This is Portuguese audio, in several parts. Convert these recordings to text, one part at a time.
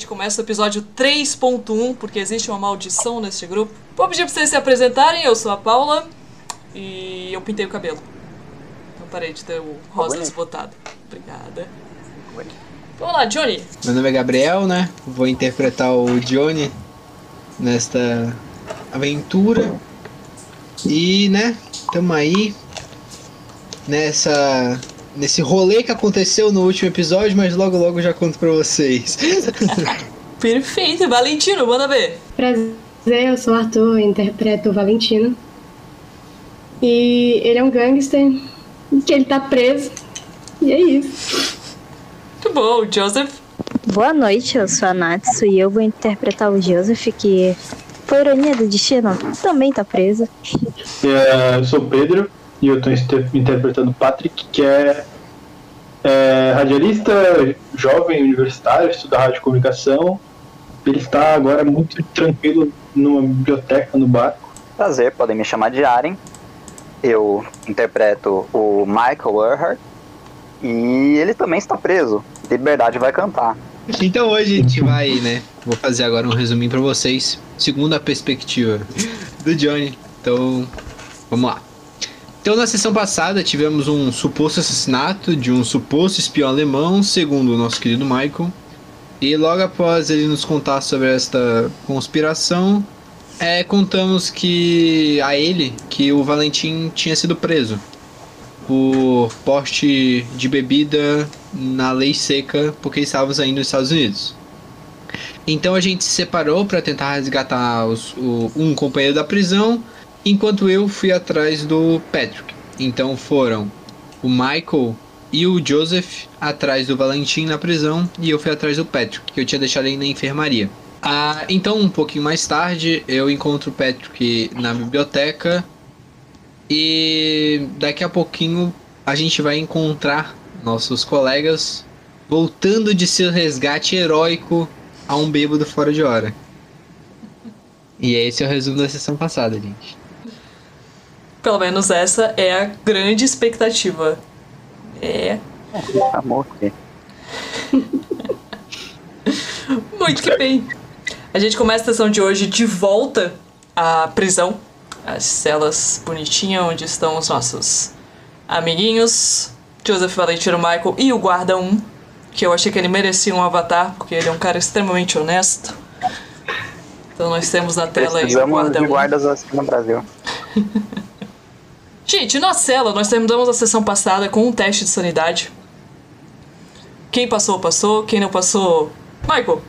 gente começa o episódio 3.1, porque existe uma maldição neste grupo. Vou pedir pra vocês se apresentarem, eu sou a Paula e eu pintei o cabelo. Não parei de ter o rosa desbotado. Obrigada. Vamos lá, Johnny. Meu nome é Gabriel, né? Vou interpretar o Johnny nesta aventura. E, né, tamo aí nessa nesse rolê que aconteceu no último episódio, mas logo logo já conto pra vocês. Perfeito, Valentino, manda ver. Prazer, eu sou o Arthur, interpreto o Valentino. E ele é um gangster, que ele tá preso. E é isso. Muito bom, Joseph. Boa noite, eu sou a Natsu e eu vou interpretar o Joseph, que, por ironia do destino, também tá preso. É, eu sou o Pedro e eu estou interpretando o Patrick, que é, é radialista jovem universitário, estuda rádio e comunicação. Ele está agora muito tranquilo numa biblioteca no barco. Prazer, podem me chamar de Aren. Eu interpreto o Michael Earhart e ele também está preso. Liberdade vai cantar. Então hoje a gente vai, né? Vou fazer agora um resuminho pra vocês, segundo a perspectiva do Johnny. Então, vamos lá. Então, na sessão passada, tivemos um suposto assassinato de um suposto espião alemão, segundo o nosso querido Michael. E logo após ele nos contar sobre esta conspiração, é, contamos que a ele que o Valentim tinha sido preso por porte de bebida na lei seca, porque estávamos ainda nos Estados Unidos. Então a gente se separou para tentar resgatar os- o- um companheiro da prisão, enquanto eu fui atrás do Patrick. Então foram o Michael e o Joseph atrás do Valentim na prisão e eu fui atrás do Patrick, que eu tinha deixado ele na enfermaria. Ah, então um pouquinho mais tarde eu encontro o Patrick na biblioteca e daqui a pouquinho a gente vai encontrar nossos colegas voltando de seu resgate heróico a um bêbado fora de hora. E esse é o resumo da sessão passada, gente. Pelo menos essa é a grande expectativa. É. Amor, que Muito que bem. A gente começa a sessão de hoje de volta à prisão. As celas bonitinhas onde estão os nossos amiguinhos. Joseph Valentino Michael e o Guarda 1. Que eu achei que ele merecia um avatar, porque ele é um cara extremamente honesto. Então nós temos na tela aí o Guarda de 1. guardas assim no Brasil. Gente, na cela, nós terminamos a sessão passada com um teste de sanidade. Quem passou, passou. Quem não passou. Michael,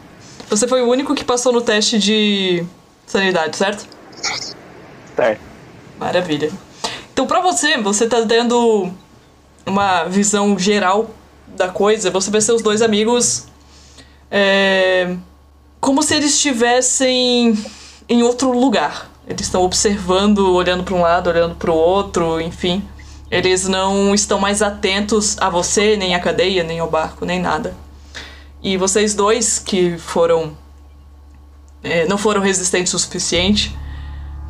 você foi o único que passou no teste de sanidade, certo? Certo. Maravilha. Então, pra você, você tá tendo uma visão geral da coisa. Você vê seus dois amigos. é, como se eles estivessem em outro lugar. Eles estão observando, olhando para um lado, olhando para o outro, enfim. Eles não estão mais atentos a você, nem à cadeia, nem ao barco, nem nada. E vocês dois que foram. é, não foram resistentes o suficiente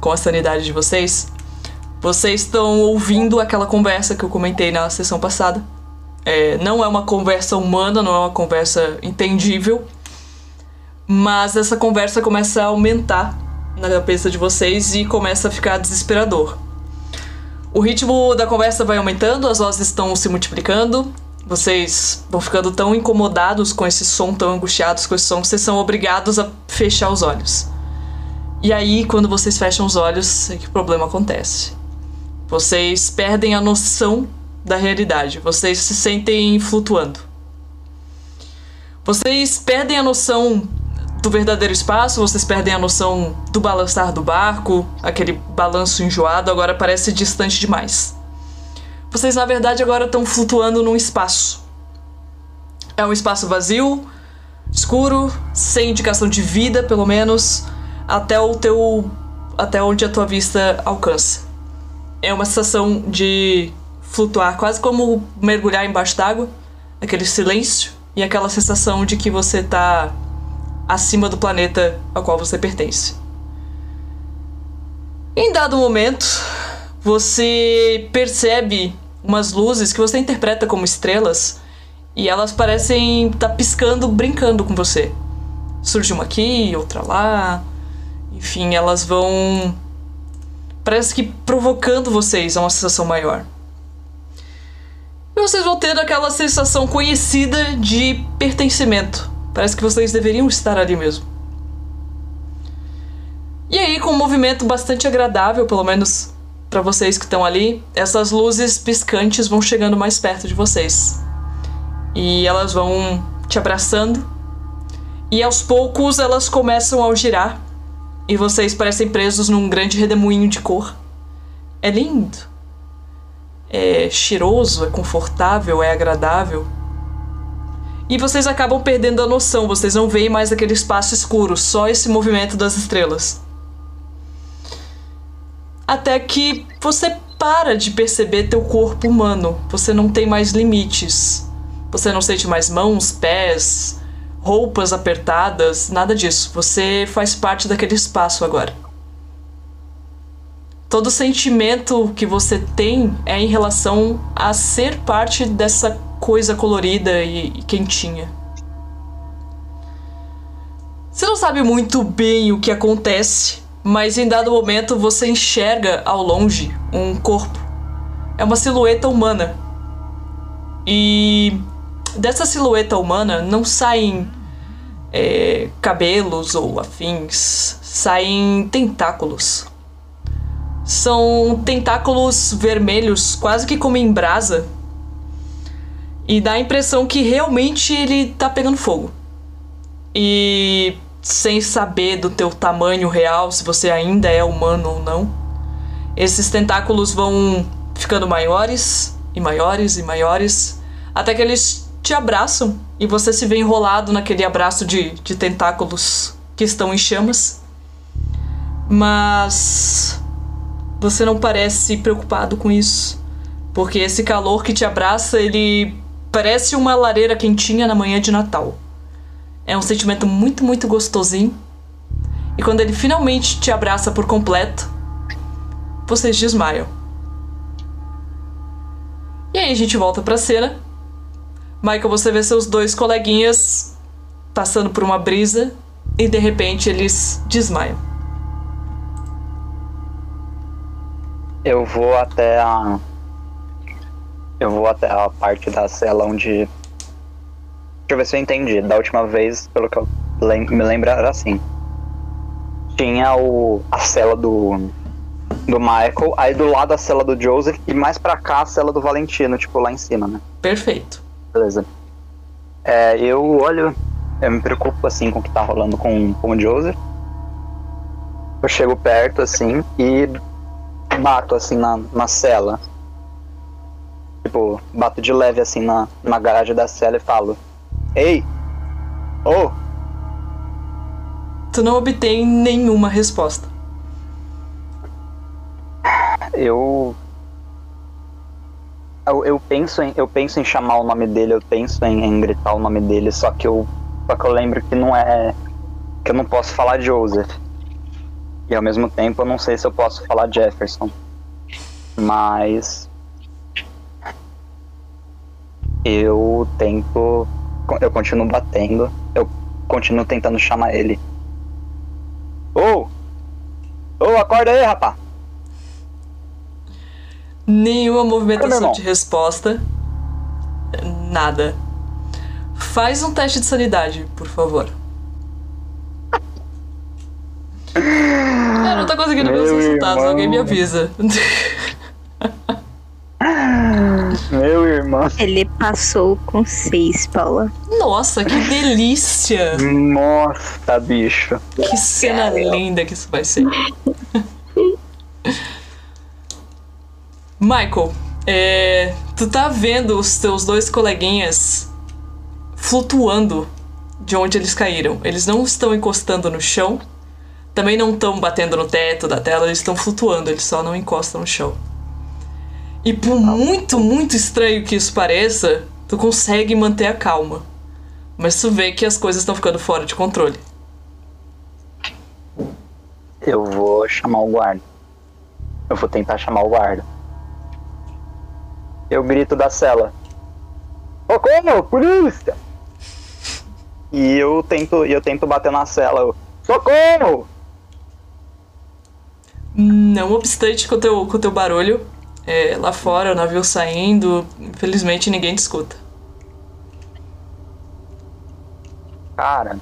com a sanidade de vocês, vocês estão ouvindo aquela conversa que eu comentei na sessão passada. É, não é uma conversa humana, não é uma conversa entendível, mas essa conversa começa a aumentar na cabeça de vocês e começa a ficar desesperador. O ritmo da conversa vai aumentando, as vozes estão se multiplicando, vocês vão ficando tão incomodados com esse som, tão angustiados com esse som, que vocês são obrigados a fechar os olhos. E aí, quando vocês fecham os olhos, é que o problema acontece. Vocês perdem a noção da realidade. Vocês se sentem flutuando. Vocês perdem a noção do verdadeiro espaço, vocês perdem a noção do balançar do barco, aquele balanço enjoado agora parece distante demais. Vocês, na verdade, agora estão flutuando num espaço. É um espaço vazio, escuro, sem indicação de vida, pelo menos, até o teu. até onde a tua vista alcança. É uma sensação de flutuar, quase como mergulhar embaixo d'água, aquele silêncio e aquela sensação de que você tá acima do planeta ao qual você pertence. Em dado momento, você percebe umas luzes que você interpreta como estrelas e elas parecem estar piscando, brincando com você. Surge uma aqui, outra lá. Enfim, elas vão. Parece que provocando vocês a uma sensação maior. E vocês vão ter aquela sensação conhecida de pertencimento. Parece que vocês deveriam estar ali mesmo. E aí, com um movimento bastante agradável, pelo menos para vocês que estão ali, essas luzes piscantes vão chegando mais perto de vocês. E elas vão te abraçando. E aos poucos elas começam a girar. E vocês parecem presos num grande redemoinho de cor. É lindo. É cheiroso, é confortável, é agradável. E vocês acabam perdendo a noção, vocês não veem mais aquele espaço escuro, só esse movimento das estrelas. Até que você para de perceber teu corpo humano, você não tem mais limites. Você não sente mais mãos, pés, roupas apertadas, nada disso. Você faz parte daquele espaço agora. Todo sentimento que você tem é em relação a ser parte dessa coisa colorida e, e quentinha. Você não sabe muito bem o que acontece, mas em dado momento você enxerga ao longe um corpo. É uma silhueta humana. E dessa silhueta humana não saem é, cabelos ou afins, saem tentáculos. São tentáculos vermelhos, quase que como em brasa. E dá a impressão que realmente ele tá pegando fogo. E sem saber do teu tamanho real, se você ainda é humano ou não, esses tentáculos vão ficando maiores e maiores e maiores, até que eles te abraçam e você se vê enrolado naquele abraço de, de tentáculos que estão em chamas. Mas você não parece preocupado com isso, porque esse calor que te abraça, ele parece uma lareira quentinha na manhã de Natal. É um sentimento muito, muito gostosinho. E quando ele finalmente te abraça por completo, vocês desmaiam. E aí a gente volta pra cena. Michael, você vê seus dois coleguinhas passando por uma brisa e de repente eles desmaiam. Eu vou até a. Eu vou até a parte da cela onde. Deixa eu ver se eu entendi. Da última vez, pelo que eu lem me lembro, era assim. Tinha o, a cela do. Do Michael, aí do lado a cela do Joseph e mais pra cá a cela do Valentino, tipo lá em cima, né? Perfeito. Beleza. É, eu olho, eu me preocupo assim com o que tá rolando com, com o Joseph. Eu chego perto assim e bato assim na, na cela. Tipo, bato de leve assim na, na garagem da cela e falo: Ei! Oh! Tu não obtém nenhuma resposta. Eu. Eu, eu penso em, eu penso em chamar o nome dele, eu penso em, em gritar o nome dele, só que eu. Só que eu lembro que não é. que eu não posso falar Joseph. E ao mesmo tempo eu não sei se eu posso falar Jefferson. Mas. Eu tento. Eu continuo batendo. Eu continuo tentando chamar ele. Ô! Ô, acorda aí, rapá! Nenhuma movimentação de resposta. Nada. Faz um teste de sanidade, por favor. Eu não tô conseguindo ver os resultados, irmão. alguém me avisa. Meu irmão. Ele passou com seis, Paula. Nossa, que delícia! Nossa, bicho. Que cena linda que isso vai ser. Michael, é, tu tá vendo os teus dois coleguinhas flutuando de onde eles caíram. Eles não estão encostando no chão, também não estão batendo no teto da tela, eles estão flutuando, eles só não encostam no chão. E por muito, muito estranho que isso pareça, tu consegue manter a calma. Mas tu vê que as coisas estão ficando fora de controle. Eu vou chamar o guarda. Eu vou tentar chamar o guarda. Eu grito da cela. Socorro, polícia! E eu tento, e eu tento bater na cela. Eu, Socorro! Não obstante com o teu, com o teu barulho, é, lá fora, o navio saindo, infelizmente ninguém te escuta. Cara.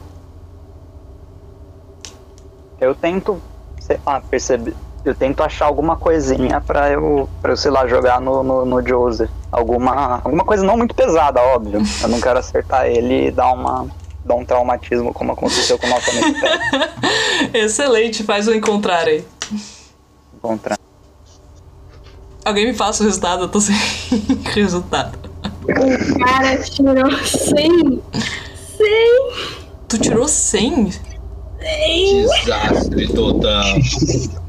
Eu tento, sei lá, perceber. Eu tento achar alguma coisinha pra eu, pra eu sei lá, jogar no, no, no Joseph. Alguma, alguma coisa não muito pesada, óbvio. Eu não quero acertar ele e dar uma. dar um traumatismo como aconteceu com o nosso amigo. Excelente, faz o encontrar aí. Contra. Alguém me passa o resultado, eu tô sem resultado. O cara tirou 100. 100. Tu tirou 100? Desastre total.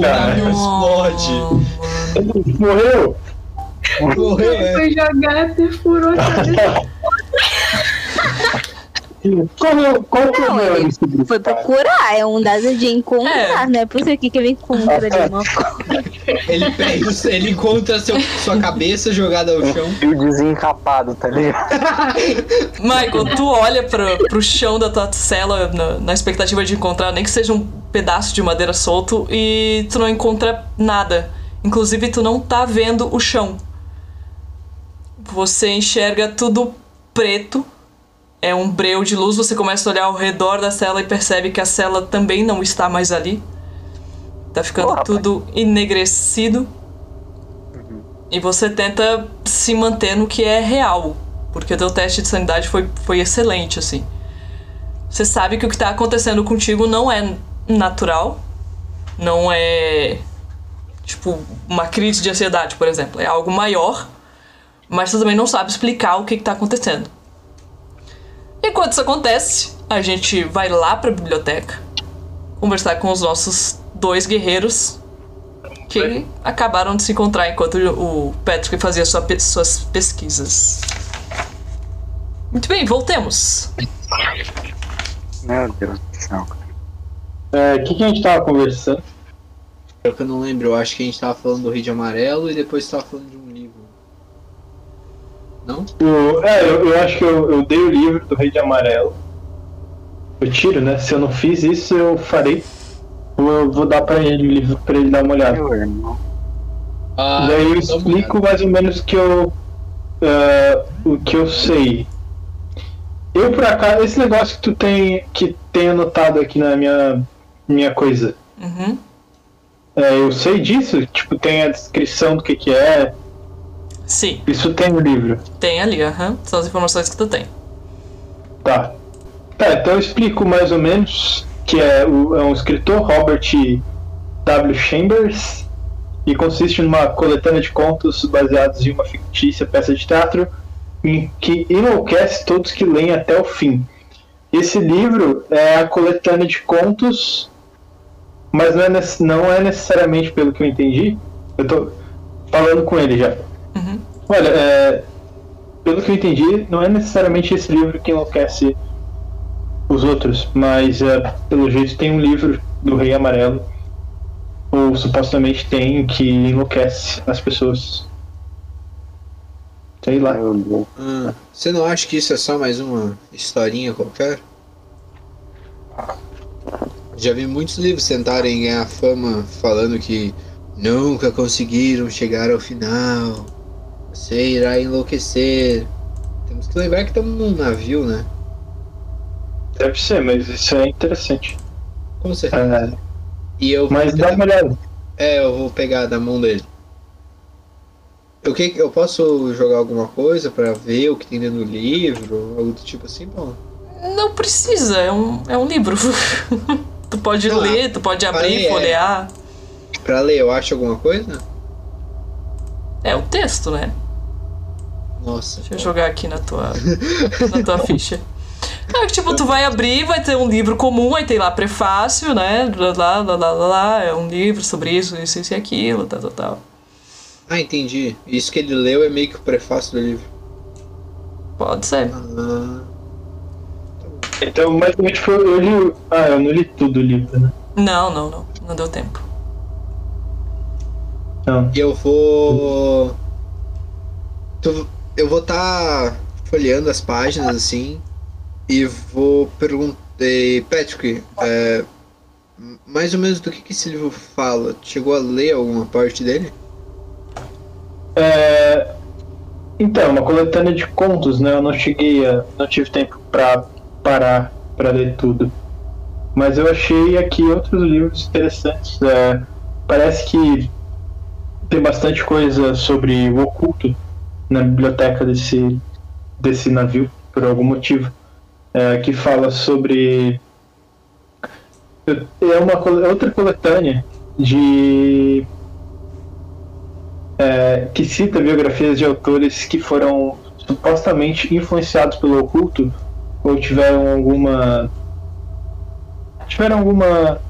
Cara, explode. Morreu? Morreu, é. Foi jogar, perfurou a cabeça. Qual, qual que é o Não, meu ele desse grupo, Foi procurar, é um dado de encontrar, É. não é por isso aqui que ele encontra ali uma coisa. Ele pega, ele encontra seu, sua cabeça jogada ao chão. E o desencapado, tá ligado? Michael, tu olha pra, pro chão da tua cela na, na expectativa de encontrar, nem que seja um pedaço de madeira solto, e tu não encontra nada. Inclusive, tu não tá vendo o chão. Você enxerga tudo preto. É um breu de luz. Você começa a olhar ao redor da cela e percebe que a cela também não está mais ali. Tá ficando tudo enegrecido. E você tenta se manter no que é real. Porque o teu teste de sanidade foi, foi excelente, assim. Você sabe que o que tá acontecendo contigo não é natural. Não é. Tipo, uma crise de ansiedade, por exemplo. É algo maior. Mas você também não sabe explicar o que, que tá acontecendo. Enquanto isso acontece, a gente vai lá pra biblioteca conversar com os nossos dois guerreiros que acabaram de se encontrar enquanto o Patrick fazia sua pe- suas pesquisas. Muito bem, voltemos. Meu Deus do céu. É, O que, que a gente tava conversando? É que eu não lembro, eu acho que a gente tava falando do Rei de Amarelo e depois tava falando de um. Não? O- é, eu, eu acho que eu, eu dei o livro do Rei de Amarelo. Eu tiro, né? Se eu não fiz isso, eu farei. Eu vou dar pra ele o livro pra ele dar uma olhada. Meu irmão. Ah, Daí eu uma explico mais ou menos que eu, ah, o que eu sei. Eu por acaso, esse negócio que tu tem que tem anotado aqui na minha minha coisa, Uhum. é, eu sei disso. Tipo tem a descrição do que que é. Sim, Isso tem no livro. tem ali, aham. São as informações que tu tem. Tá. Tá, então eu explico mais ou menos que é, o, é um escritor, Robert W. Chambers, e consiste numa coletânea de contos baseados em uma fictícia peça de teatro em que enlouquece todos que leem até o fim. Esse livro é a coletânea de contos, mas não é, não é necessariamente pelo que eu entendi. Eu tô falando com ele já. Olha, é, pelo que eu entendi, não é necessariamente esse livro que enlouquece os outros, mas é, pelo jeito tem um livro do Rei Amarelo, ou supostamente tem, que enlouquece as pessoas. Sei lá. Deus. Ah, você não acha que isso é só mais uma historinha qualquer? Já vi muitos livros tentarem ganhar fama falando que nunca conseguiram chegar ao final. Você irá enlouquecer. Temos que lembrar que estamos num navio, né? Deve ser, mas isso é interessante. Com certeza. É, E eu vou mas dá uma olhada. É, eu vou pegar da mão dele. O que eu posso jogar alguma coisa pra ver o que tem dentro do livro, algo do tipo assim, bom. Não precisa, é um, é um livro. tu pode Não, ler, tu pode abrir, é- folhear. Pra ler, eu acho alguma coisa? É o texto, né? Nossa. Deixa eu jogar aqui na tua, na tua ficha. É que, tipo, tu vai abrir, vai ter um livro comum, aí tem lá prefácio, né? Lá, lá, lá, lá, lá, lá, é um livro sobre isso, isso, isso e aquilo, tal, tal, tal. Ah, entendi. Isso que ele leu é meio que o prefácio do livro. Pode ser. Ah, Então, mais ou menos, tipo, eu li. Ah, eu não li tudo o livro, né? Não, não, não. Não deu tempo. Não. e eu vou. Eu vou estar folheando as páginas assim. e vou perguntar. Patrick, é, mais ou menos do que, que esse livro fala? Chegou a ler alguma parte dele? É, então, uma coletânea de contos, né? Eu não cheguei a. não tive tempo pra parar pra ler tudo. Mas eu achei aqui outros livros interessantes. É, parece que tem bastante coisa sobre o oculto na biblioteca desse, desse navio, por algum motivo. É, que fala sobre. É uma cole- outra coletânea de é, que cita biografias de autores que foram supostamente influenciados pelo oculto ou tiveram alguma tiveram alguma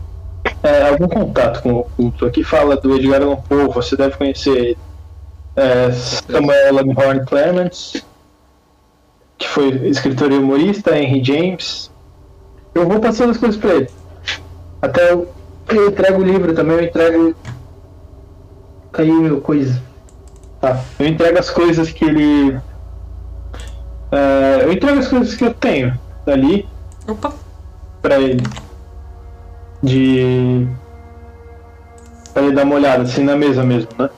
é, algum contato com o oculto. Aqui fala do Edgar Allan Poe, você deve conhecer ele. É, Samuel Langhorne Clements, que foi escritor e humorista, Henry James. Eu vou passando as coisas para ele. Até eu, eu entrego o livro também, eu entrego Caiu meu coisa. Tá. Eu entrego as coisas que ele. É, eu entrego as coisas que eu tenho ali Opa. pra ele. De. Pra ele dar uma olhada, assim, na mesa mesmo, né?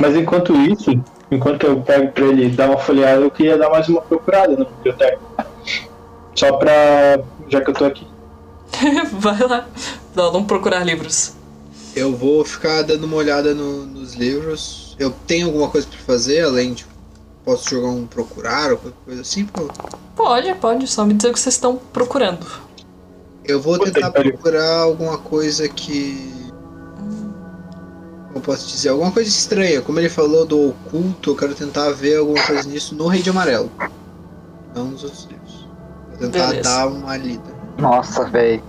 Mas enquanto isso, enquanto eu pego pra ele dar uma folheada, eu queria dar mais uma procurada na biblioteca. Só pra. já que eu tô aqui. Vai lá. Não, vamos procurar livros. Eu vou ficar dando uma olhada no- nos livros. Eu tenho alguma coisa pra fazer, além de. Posso jogar um procurar ou qualquer coisa assim? Pô? Pode, pode. Só me dizer o que vocês estão procurando. Eu vou tentar procurar alguma coisa que. Como eu posso dizer? Alguma coisa estranha. Como ele falou do oculto, eu quero tentar ver alguma coisa nisso no Rei de Amarelo. Não nos outros livros. Vou tentar Beleza. dar uma lida. Nossa, velho.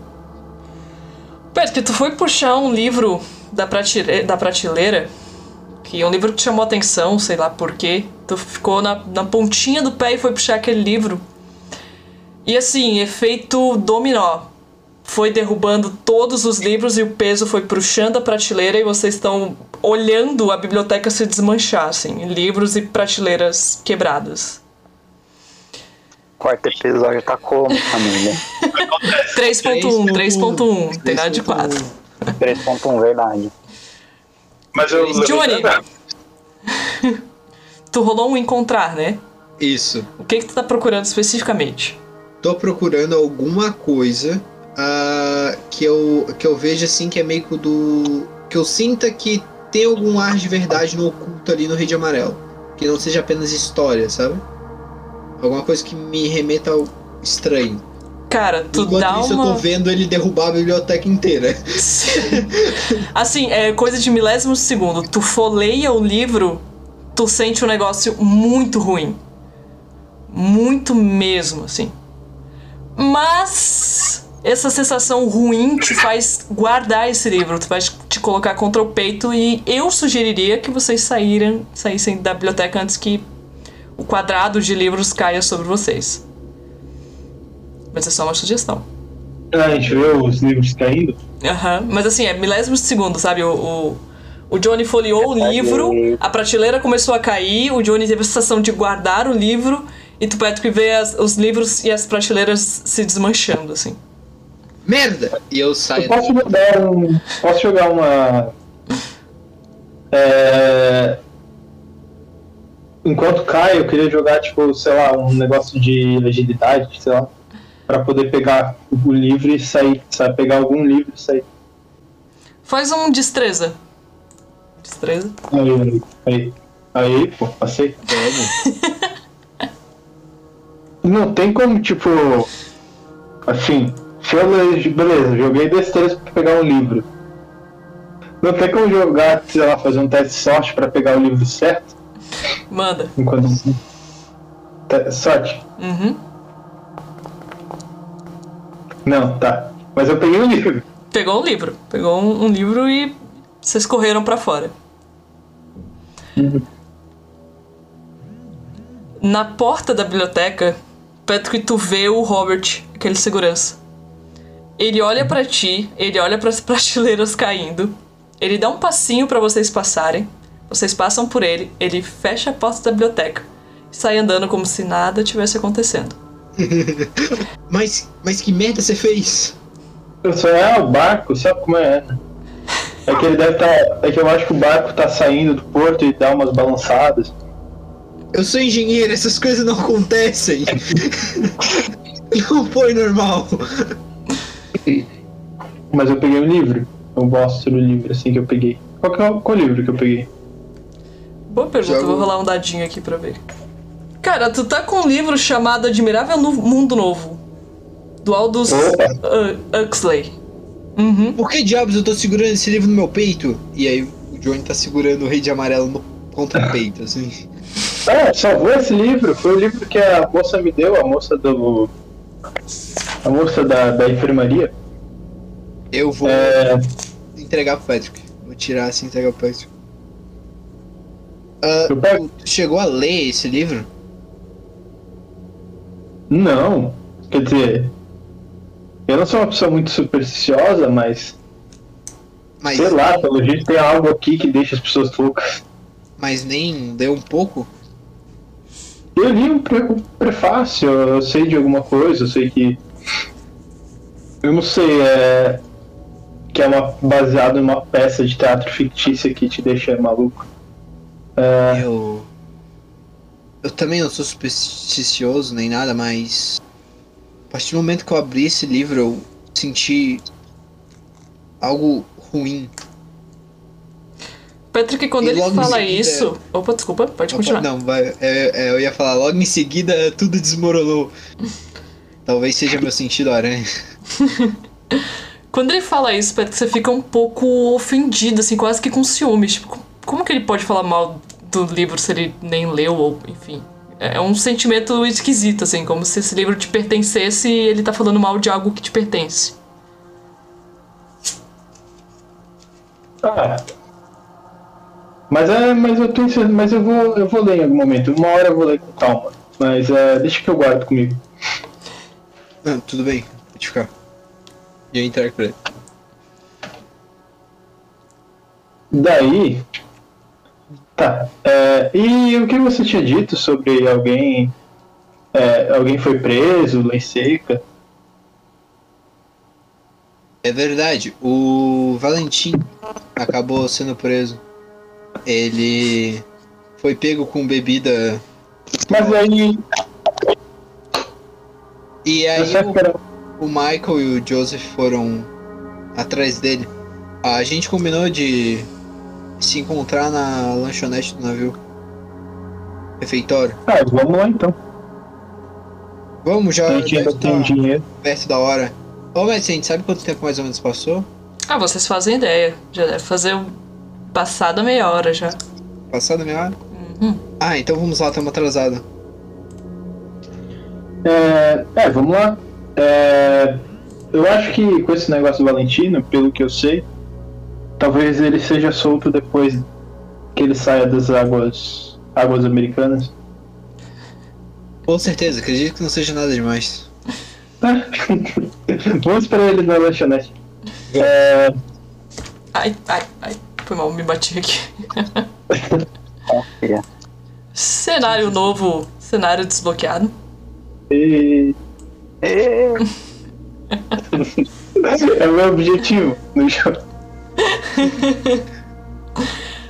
Pedro, tu foi puxar um livro da, da prateleira, que é um livro que te chamou a atenção, sei lá porquê. Tu ficou na, na pontinha do pé e foi puxar aquele livro. E assim, efeito dominó. Foi derrubando todos os livros e o peso foi puxando a prateleira e vocês estão olhando a biblioteca se desmanchar, assim. Livros e prateleiras quebradas. Quarto episódio tá como, família? 3.1, 3.1, tem nada de 4. 3.1, verdade. Mas eu. Johnny. Tu rolou um encontrar, né? Isso. O que, que tu tá procurando especificamente? Tô procurando alguma coisa ah, que, eu, que eu veja assim que é meio que do. que eu sinta que tem algum ar de verdade no oculto ali no Rei de Amarelo. Que não seja apenas história, sabe? Alguma coisa que me remeta ao estranho. Cara, tu Enquanto dá isso, eu uma. tô vendo ele derrubar a biblioteca inteira. assim, é coisa de milésimos de segundo. Tu folheia o livro, tu sente um negócio muito ruim. Muito mesmo, assim. Mas essa sensação ruim te faz guardar esse livro, tu vai te colocar contra o peito e eu sugeriria que vocês saírem, saíssem da biblioteca antes que o quadrado de livros caia sobre vocês. Mas é só uma sugestão. A gente vê os livros caindo. Aham, mas assim, é milésimos de segundo, sabe? O, o, o Johnny folheou o livro, a prateleira começou a cair, o Johnny teve a sensação de guardar o livro, e tu Patrick vê as- os livros e as prateleiras se desmanchando, assim. Merda! E eu Eu saio. posso jogar um. Posso jogar uma. É... Enquanto cai, eu queria jogar, tipo, sei lá, um negócio de agilidade, sei lá. Pra poder pegar o livro e sair, sabe? Pegar algum livro e sair. Faz um destreza. Destreza? Aí, aí, aí, pô, passei. Não tem como, tipo. Assim, beleza, joguei destreza pra pegar um livro. Não tem como jogar, sei lá, fazer um teste de sorte pra pegar o livro certo? Manda. Enquanto. Te- Sorte? Uhum. Não, tá. Mas eu peguei o livro. Pegou um livro. Pegou um, um livro e vocês correram pra fora. Na porta da biblioteca, Patrick, tu vê o Robert, aquele segurança. Ele olha pra ti, ele olha pras prateleiras caindo. Ele dá um passinho pra vocês passarem. Vocês passam por ele, ele fecha a porta da biblioteca e sai andando como se nada tivesse acontecendo. Mas, mas que merda você fez? Eu só é o barco, sabe como é? né? É que ele deve estar. é que eu acho que o barco tá saindo do porto e dá umas balançadas. Eu sou engenheiro, essas coisas não acontecem. não foi normal. Mas eu peguei o livro. Eu mostro o livro assim que eu peguei. Qual, que é o- qual livro que eu peguei? Boa pergunta, Jogo- vou rolar um dadinho aqui pra ver. Cara, tu tá com um livro chamado Admirável Nu- Mundo Novo. Do Aldous uh, Huxley. Uhum. Por que diabos eu tô segurando esse livro no meu peito? E aí o Johnny tá segurando o Rei de Amarelo no contra o peito, assim. Ah, salvou esse livro. Foi o livro que a moça me deu, a moça do. A moça da, da enfermaria. Eu vou É, entregar pro Patrick. Vou tirar assim e entregar pro Patrick. Eu pego. tu chegou a ler esse livro? Não. Quer dizer. Eu não sou uma pessoa muito supersticiosa, mas. Mas, Sei lá, pelo jeito tem algo aqui que deixa as pessoas loucas. mas nem leu um pouco? Eu li um prefácio, eu sei de alguma coisa, eu sei que. Eu não sei, é. Que é uma, baseado em uma peça de teatro fictícia que te deixa maluco. É, Eu. Eu também não sou supersticioso nem nada, mas. A partir do momento que eu abri esse livro, eu senti. algo ruim. Patrick, quando E ele fala seguida- isso. Opa, desculpa, pode continuar. Não, vai, é- é, eu ia falar, logo em seguida tudo desmoronou. Talvez seja meu sentido aranha. Quando ele fala isso, Patrick, você fica um pouco ofendido, assim, quase que com ciúmes. Tipo, co- como que ele pode falar mal do livro se ele nem leu, ou enfim. É um sentimento esquisito, assim, como se esse livro te pertencesse e ele tá falando mal de algo que te pertence. ah. Mas é. Mas eu tô ensinando, mas eu vou. Eu vou ler em algum momento. Uma hora eu vou ler com calma. Mas é, deixa que eu guardo comigo. Ah, tudo bem, pode ficar. E eu entrego pra ele. Daí. Tá. é, e o que você tinha dito sobre alguém. é, alguém foi preso, lei seca? É verdade, o Valentim acabou sendo preso. Ele foi pego com bebida. Mas aí. E aí o, o Michael e o Joseph foram atrás dele. A gente combinou de se encontrar na lanchonete do navio. Refeitório. Ah, vamos lá então. Vamos já. A gente ainda tem tá dinheiro. perto da hora. Ô, mas a gente sabe quanto tempo mais ou menos passou? Ah, vocês fazem ideia. Já deve fazer um... passada meia hora já. Passada meia hora? Uhum. Ah, então vamos lá, estamos atrasados. É, é, vamos lá. É, eu acho que com esse negócio do Valentino, pelo que eu sei, talvez ele seja solto depois que ele saia das águas, águas americanas. Com certeza, acredito que não seja nada demais. Vamos esperar ele na lanchonete. É, Ai, ai, ai. Foi mal, me bati aqui. Cenário novo, cenário desbloqueado. E- é o meu objetivo no jogo.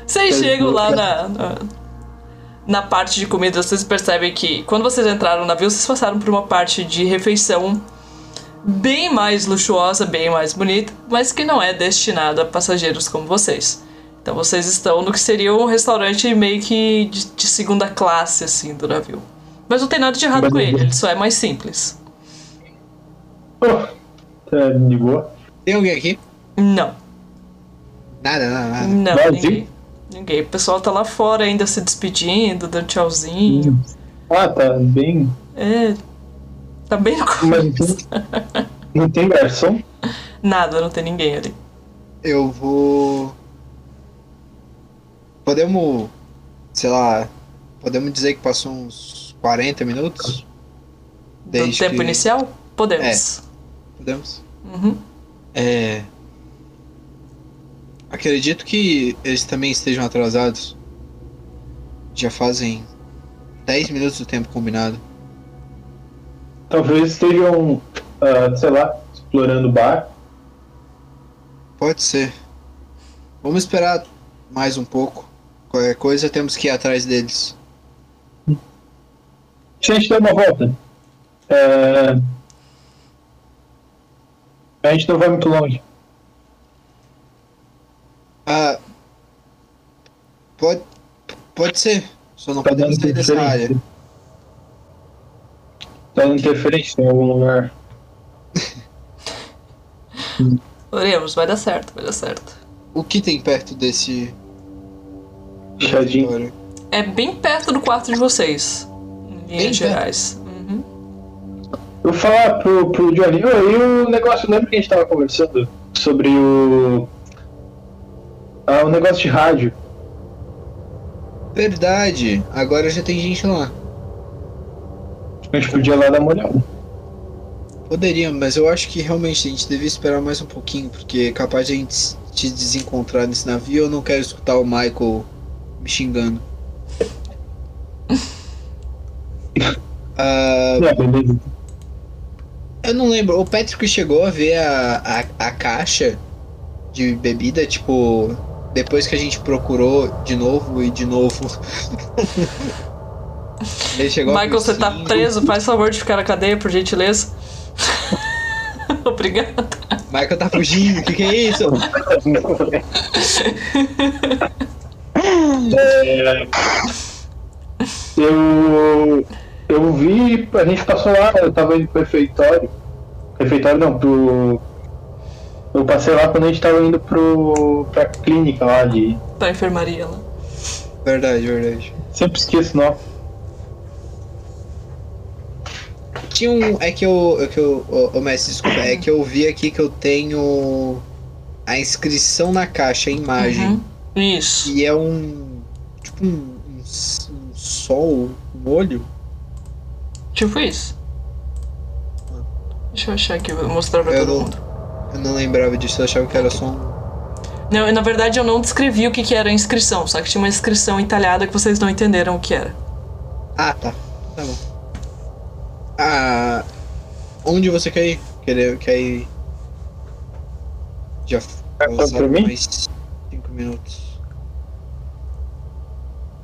Vocês chegam lá na, na, na parte de comida, vocês percebem que quando vocês entraram no navio, vocês passaram por uma parte de refeição bem mais luxuosa, bem mais bonita, mas que não é destinada a passageiros como vocês. Então vocês estão no que seria um restaurante meio que de, de segunda classe, assim, do navio. Mas não tem nada de errado Mas com ele, ele só é mais simples. Oh, tá de boa. Tem alguém aqui? Não, Nada, nada, nada. não, Vazio? ninguém. Ninguém. O pessoal tá lá fora ainda se despedindo, dando tchauzinho. Ah, tá bem. É. Tá bem no Mas não tem garçom? Nada, não tem ninguém ali. Eu vou. Podemos. Sei lá. Podemos dizer que passou uns 40 minutos? Do Desde tempo que- inicial? Podemos. Podemos? Uhum. É. Acredito que eles também estejam atrasados. Já fazem 10 minutos do tempo combinado. talvez estejam, ah, sei lá, explorando o bar. Pode ser. Vamos esperar mais um pouco. Qualquer coisa temos que ir atrás deles. Se a gente der uma volta, é, a gente não vai muito longe. Ah. Pode. Pode ser. Só não Tá podemos sair dessa área. Tá dando interferência em algum lugar. Oremos, vai dar certo, vai dar certo. O que tem perto desse. Chadinho. dormitório? É bem perto do quarto de vocês. Linhas perto? gerais. Uhum. Eu vou falar pro, pro Johnny, "Ô, e o negócio, lembra que a gente tava conversando sobre o. Ah, o negócio de rádio. Verdade. Agora já tem gente lá. A gente podia lá dar uma olhada. Poderia, mas eu acho que realmente a gente devia esperar mais um pouquinho, porque é capaz de a gente se desencontrar nesse navio. Eu não quero escutar o Michael me xingando. Beleza. eu não lembro. O Patrick chegou a ver a, a, a caixa de bebida, tipo, depois que a gente procurou de novo e de novo. Ele chegou a Michael, você tá preso, faz favor de ficar na cadeia, por gentileza. Obrigada. Michael tá fugindo, o que, que é isso? É, eu. Eu vi, a gente passou lá, eu tava indo pro refeitório. Refeitório não, pro. Eu passei lá quando a gente tava indo pro. pra clínica lá de. Pra enfermaria lá. Verdade, verdade. Sempre esqueço o nome. Tinha um. É que eu. É que eu ô, ô, mestre, desculpa. É que eu vi aqui que eu tenho a inscrição na caixa, a imagem. Uhum. Isso. E é um. Tipo um, um, um sol, um olho. Tipo isso. Deixa eu achar aqui, vou mostrar pra Eu todo não- mundo. Eu não lembrava disso, eu achava que era só um. Não, na verdade eu não descrevi o que, que era a inscrição, só que tinha uma inscrição entalhada que vocês não entenderam o que era. Ah, tá. Tá bom. Ah. Onde você quer ir? Quer, quer ir. Já É passaram pra mim? mais cinco minutos.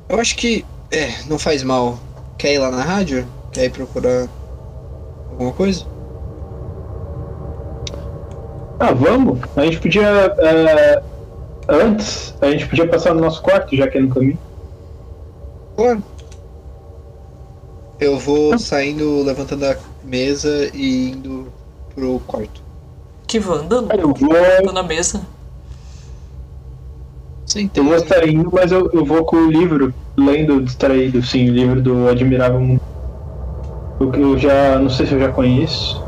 Eu acho que. É, não faz mal. Quer ir lá na rádio? Quer ir procurar alguma coisa? Ah, vamos? A gente podia. é, antes, a gente podia passar no nosso quarto, já que é no caminho. Claro. Eu vou saindo, levantando a mesa e indo pro quarto. Que vandalo? Eu vou. Tô na mesa. Sentei. Eu vou saindo, mas eu, eu vou com o livro, lendo distraído, sim, o livro do Admirável Mundo. Eu, eu já. não sei se eu já conheço.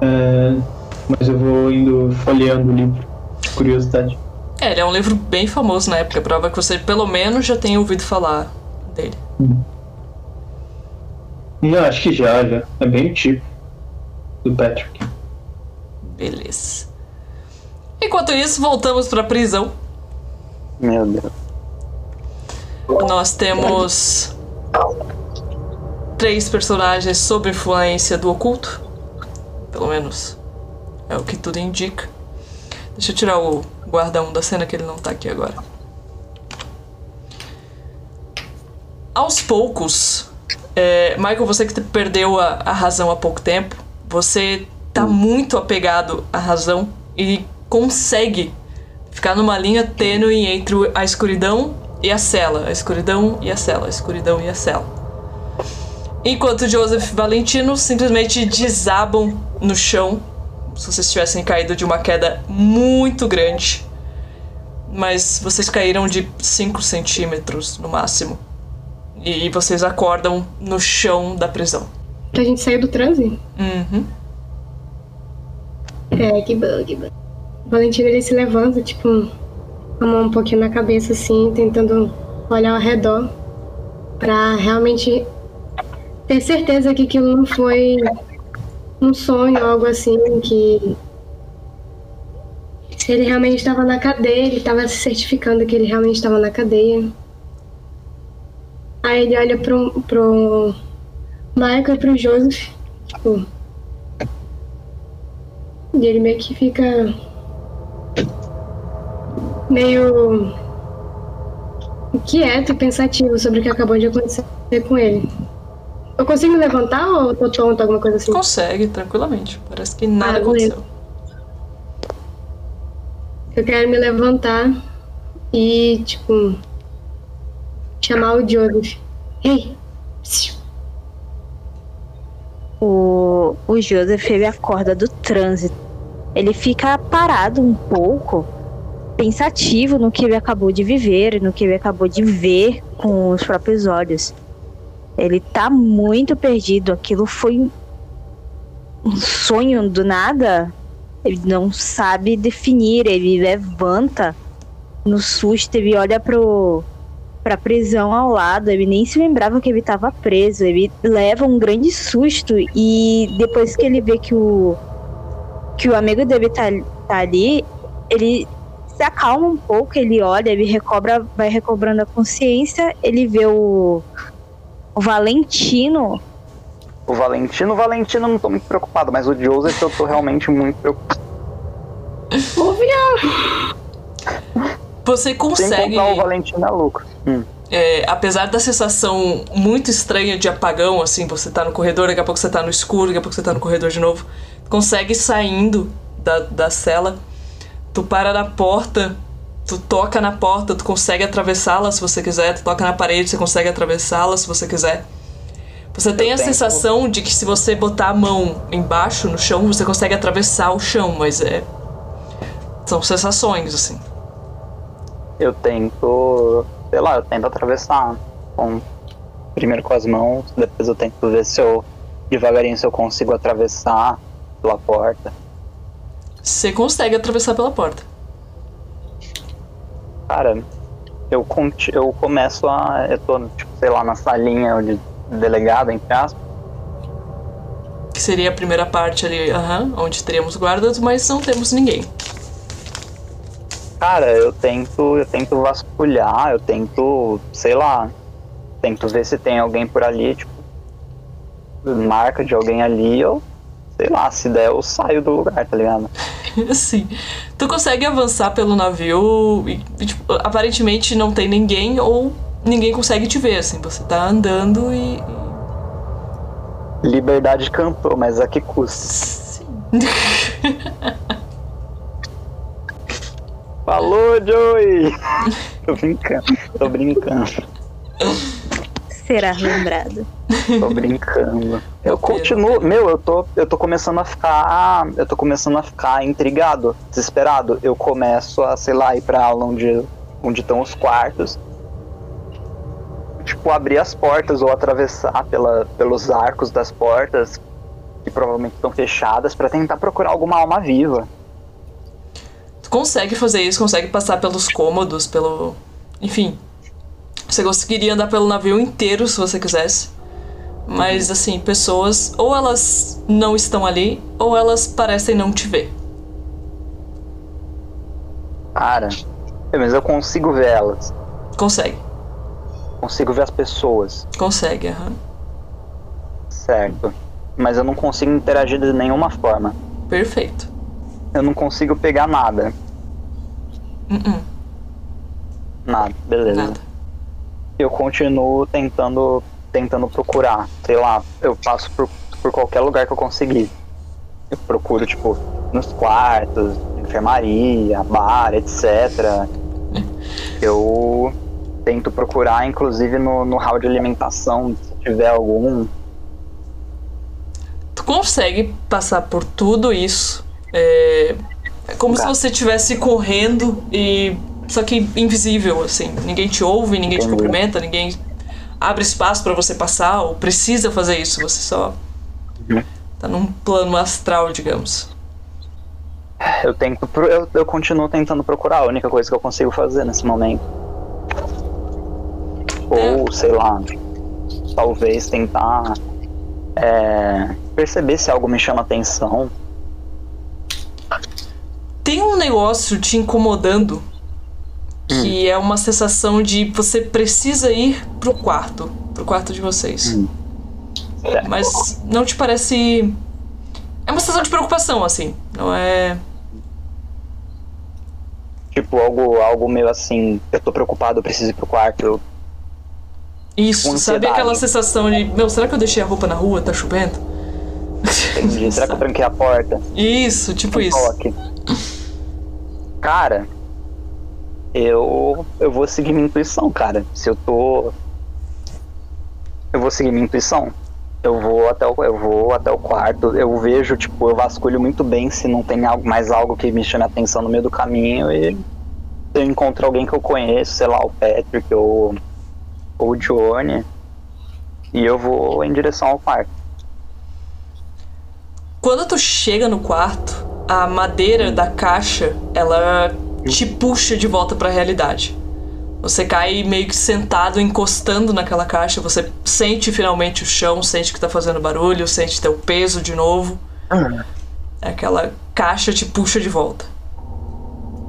É, mas eu vou indo folheando o livro. Curiosidade. É, ele é um livro bem famoso na época, prova que você pelo menos já tenha ouvido falar dele. Não, acho que já, já. É bem o tipo do Patrick. Beleza. Enquanto isso, voltamos pra prisão. Meu Deus. Nós temos três personagens sob influência do oculto. Pelo menos é o que tudo indica. Deixa eu tirar o guardão da cena que ele não tá aqui agora. Aos poucos, é, Michael, você que perdeu a, a razão há pouco tempo, você tá muito apegado à razão e consegue ficar numa linha tênue entre a escuridão e a cela, a escuridão e a cela, a escuridão e a cela. Enquanto Joseph e Valentino simplesmente desabam no chão, se vocês tivessem caído de uma queda muito grande. Mas vocês caíram de 5 centímetros no máximo. E vocês acordam no chão da prisão. A gente saiu do transe. Uhum. É, que bom, que bom. O Valentino ele se levanta, tipo, com a mão um pouquinho na cabeça, assim, tentando olhar ao redor. Pra realmente ter certeza que aquilo não foi um sonho algo assim, que. Ele realmente estava na cadeia, ele estava se certificando que ele realmente estava na cadeia. Aí ele olha pro, pro Michael e pro Joseph tipo. E ele meio que fica. meio. quieto e pensativo sobre o que acabou de acontecer com ele. Eu consigo me levantar ou eu tô tonto, alguma coisa assim? Consegue, tranquilamente. Parece que nada Ah, aconteceu. Eu quero me levantar e, tipo, chamar o Joseph. Ei! psiu. O, o Joseph ele acorda do trânsito. Ele fica parado um pouco, pensativo no que ele acabou de viver, no que ele acabou de ver com os próprios olhos. Ele tá muito perdido. Aquilo foi um sonho do nada. Ele não sabe definir. Ele levanta no susto, ele olha pro, pra prisão ao lado. Ele nem se lembrava que ele estava preso. Ele leva um grande susto e depois que ele vê que o que o amigo dele tá, tá ali, ele se acalma um pouco, ele olha, ele recobra, vai recobrando a consciência, ele vê o, o Valentino. O Valentino, o Valentino eu não tô muito preocupado, mas o Joseph eu tô realmente muito preocupado. Você Sem consegue. contar o Valentino é louco. Hum. É, apesar da sensação muito estranha de apagão, assim, você tá no corredor, daqui a pouco você tá no escuro, daqui a pouco você tá no corredor de novo, consegue saindo da, da cela, tu para na porta, tu toca na porta, tu consegue atravessá-la se você quiser, tu toca na parede, você consegue atravessá-la se você quiser. Você tem a tento. sensação de que se você botar a mão embaixo no chão, você consegue atravessar o chão, mas é. São sensações, assim. Eu tento. Sei lá, eu tento atravessar. Com, primeiro com as mãos, depois eu tento ver se eu. Devagarinho se eu consigo atravessar pela porta. Você consegue atravessar pela porta. Cara, eu, conti- eu começo a. Eu tô, tipo, sei lá, na salinha de delegado, entre aspas. Que seria a primeira parte ali, aham, onde teríamos guardas, mas não temos ninguém. Cara, eu tento. Eu tento vasculhar, eu tento. sei lá. Tento ver se tem alguém por ali, tipo. Marca de alguém ali, ou. Sei lá, se der eu saio do lugar, tá ligado? Assim, tu consegue avançar pelo navio e, tipo, aparentemente não tem ninguém ou ninguém consegue te ver, assim. Você tá andando e... Liberdade cantou, mas a que custa? Sim. Falou, Joey! tô brincando, tô brincando, Será lembrado. tô brincando. Eu continuo, meu, eu tô, eu tô começando a ficar, eu tô começando a ficar intrigado, desesperado. Eu começo a, sei lá, ir pra aula onde, onde estão os quartos. Tipo, abrir as portas ou atravessar pela, pelos arcos das portas, que provavelmente estão fechadas, pra tentar procurar alguma alma viva. Tu consegue fazer isso, consegue passar pelos cômodos, pelo... Enfim. Você conseguiria andar pelo navio inteiro se você quisesse. Mas, assim, pessoas... Ou elas não estão ali, ou elas parecem não te ver. Cara, mas eu consigo ver elas. Consegue. Consigo ver as pessoas, Consegue, aham. certo? Mas eu não consigo interagir de nenhuma forma. Perfeito. Eu não consigo pegar nada. Uh-uh, Nada, beleza. nada. Eu continuo tentando tentando procurar. Sei lá, eu passo por, por qualquer lugar que eu conseguir. Eu procuro, tipo, nos quartos, enfermaria, bar, etc. Eu tento procurar, inclusive, no, no hall de alimentação, se tiver algum. Tu consegue passar por tudo isso. É, é como se você estivesse correndo e. Só que invisível, assim. Ninguém te ouve, ninguém te cumprimenta, ninguém abre espaço pra você passar ou precisa fazer isso. Você só. Uhum. Tá num plano astral, digamos. Eu tento. Eu, eu continuo tentando procurar, a única coisa que eu consigo fazer nesse momento. Ou, sei lá, talvez tentar é, perceber se algo me chama atenção. Tem um negócio te incomodando que é uma sensação de você precisa ir pro quarto, pro quarto de vocês. Hum. Mas não te parece. É uma sensação de preocupação, assim. Não é. Tipo, algo, algo meio assim, eu tô preocupado, eu preciso ir pro quarto. Eu... Isso, sabe aquela sensação de. Meu, será que eu deixei a roupa na rua? Tá chovendo? Entendi. Será que eu tranquei a porta? Isso, tipo isso. Coloque. Cara, eu eu vou seguir minha intuição, cara. Se eu tô eu vou seguir minha intuição. Eu vou até o eu vou até o quarto. Eu vejo, tipo, eu vasculho muito bem se não tem algo, mais algo que me chame a atenção no meio do caminho e eu encontro alguém que eu conheço, sei lá, o Patrick ou ou o Johnny, e eu vou em direção ao quarto. Quando tu chega no quarto, a madeira da caixa, ela te puxa de volta pra realidade. Você cai meio que sentado, encostando naquela caixa, você sente finalmente o chão, sente que tá fazendo barulho, sente teu peso de novo. Aquela caixa te puxa de volta.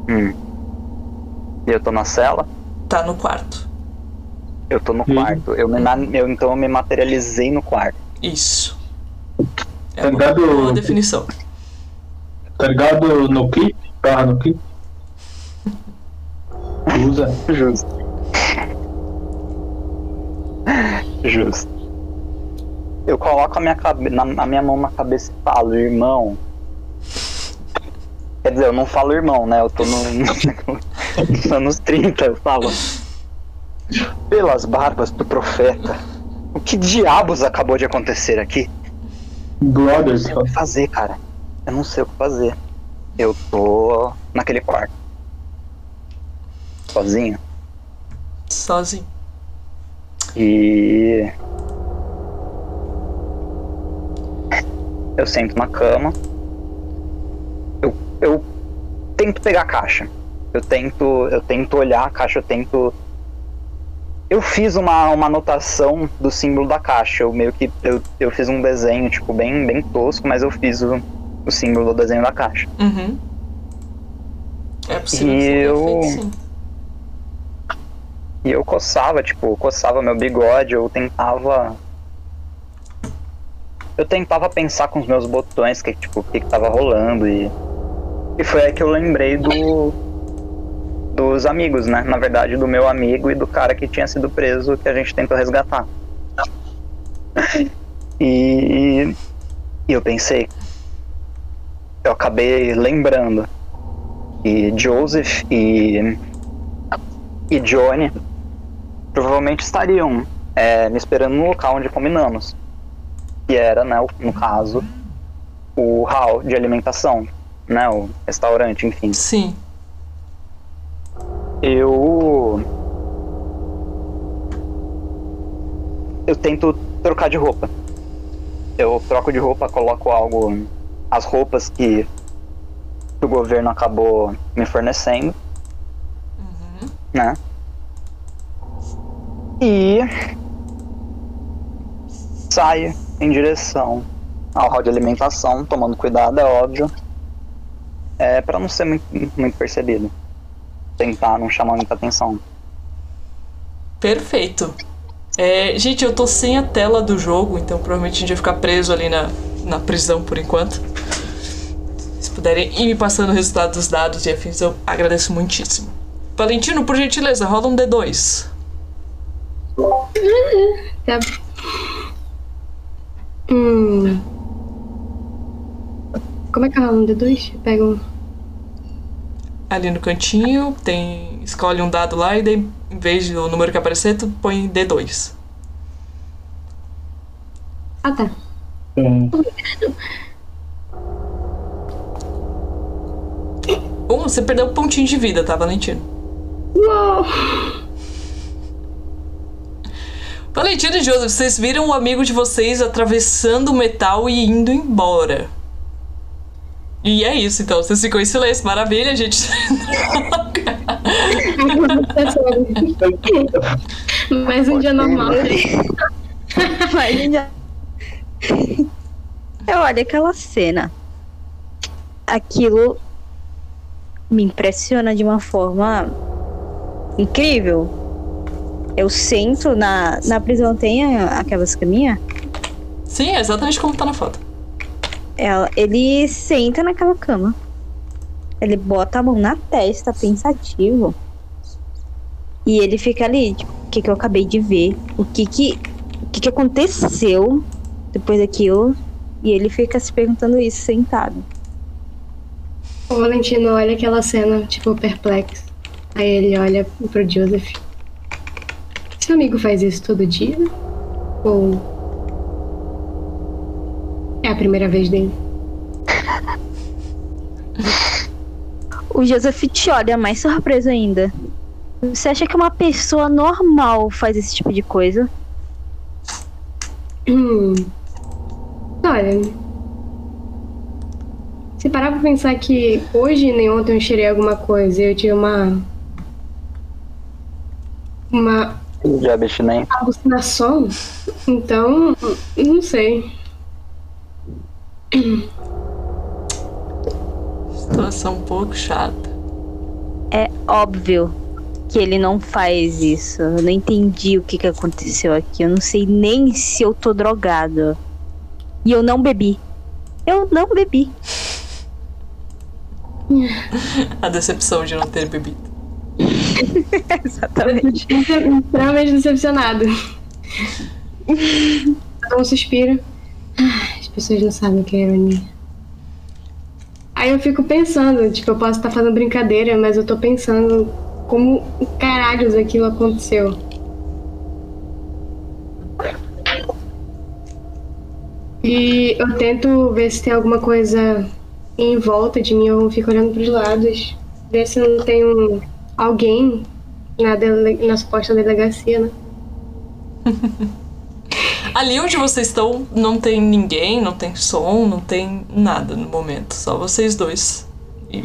Hum. E eu tô na cela? Tá no quarto. Eu tô no Hum. quarto. Eu, me, eu então eu me materializei no quarto. Isso. É Tá uma ligado? boa definição. Tá ligado no clipe? Barra no clipe? Usa. Justo. Justo. Eu coloco a minha, cabe na, a minha mão na cabeça e falo, irmão. Quer dizer, eu não falo irmão, né? Eu tô no, nos anos 30, eu falo. Pelas barbas do profeta, o que diabos acabou de acontecer aqui? Brothers. sei o que fazer, cara. Eu não sei o que fazer. Eu tô naquele quarto. Sozinho. Sozinho. E. Eu sento na cama. Eu, eu tento pegar a caixa. Eu tento. Eu tento olhar a caixa, eu tento. Eu fiz uma, uma anotação do símbolo da caixa. Eu meio que. Eu, eu fiz um desenho, tipo, bem, bem tosco, mas eu fiz o, o símbolo do desenho da caixa. Uhum. É possível E que você tenha eu- feito, sim. E eu coçava, tipo, coçava meu bigode, eu tentava. Eu tentava pensar com os meus botões, que, tipo, o que, que tava rolando e. E foi aí que eu lembrei do. Dos amigos, né? Na verdade, do meu amigo e do cara que tinha sido preso que a gente tentou resgatar. E. E eu pensei. Eu acabei lembrando. E Joseph e. E Johnny provavelmente estariam é, me esperando no local onde combinamos. Que era, né, o- no caso, o hall de alimentação, né, o restaurante, enfim. Sim. Eu. Eu tento trocar de roupa. Eu troco de roupa, coloco algo. As roupas que, que o governo acabou me fornecendo. Né? E. Saio em direção ao hall de alimentação, tomando cuidado, é óbvio. É, pra não ser muito, muito percebido tentar não chamar muita atenção. Perfeito. É, gente, eu tô sem a tela do jogo, então provavelmente a gente vai ficar preso ali na, na prisão por enquanto. Se puderem ir me passando o resultado dos dados e afins, eu agradeço muitíssimo. Valentino, por gentileza, rola um D2. Tá. Hum. Como é que nome do dois? Eu pego. Ali no cantinho, tem. Escolhe um dado lá e daí, em vez do número que aparecer, tu põe D2. Ah, tá. Um, Um, você perdeu um pontinho de vida, tá, Valentino? Uou! Valentino e Joseph, vocês viram o amigo de vocês atravessando o metal e indo embora. E é isso, então. Vocês ficam em silêncio. Maravilha, gente. Mais um dia normal. Mas ainda- Eu olho aquela cena. Aquilo me impressiona de uma forma incrível. Eu sento na, na prisão, tem a- aquelas caminhas? Sim, é exatamente como tá na foto. Ela, ele senta naquela cama. Ele bota a mão na testa, pensativo. E ele fica ali, tipo, o que, que eu acabei de ver? O que que, o que que aconteceu depois daquilo? E ele fica se perguntando isso sentado. O Valentino olha aquela cena, tipo, perplexo. Aí ele olha pro Joseph. Seu amigo faz isso todo dia? Ou. É a primeira vez dele? O Joseph te olha mais surpreso ainda. Você acha que uma pessoa normal faz esse tipo de coisa? Hum. Olha. Se parar pra pensar que hoje nem ontem eu cheirei alguma coisa e eu tive uma. Uma De abstinência. alucinação, então. Não sei. Situação um pouco chata. É óbvio que ele não faz isso. Eu não entendi o que, que aconteceu aqui. Eu não sei nem se eu tô drogado. E eu não bebi. Eu não bebi. A decepção de não ter bebido. Exatamente. Extremamente decepcionado. Dá um suspiro. Ah, As pessoas não sabem o que é ironia. Aí eu fico pensando, tipo, eu posso estar fazendo brincadeira, mas eu tô pensando como caralhos aquilo aconteceu. E eu tento ver se tem alguma coisa em volta de mim, eu fico olhando pros lados, ver se não tem um, alguém na, dele, na suposta delegacia, né? Ali onde vocês estão, não tem ninguém, não tem som, não tem nada no momento. Só vocês dois. E.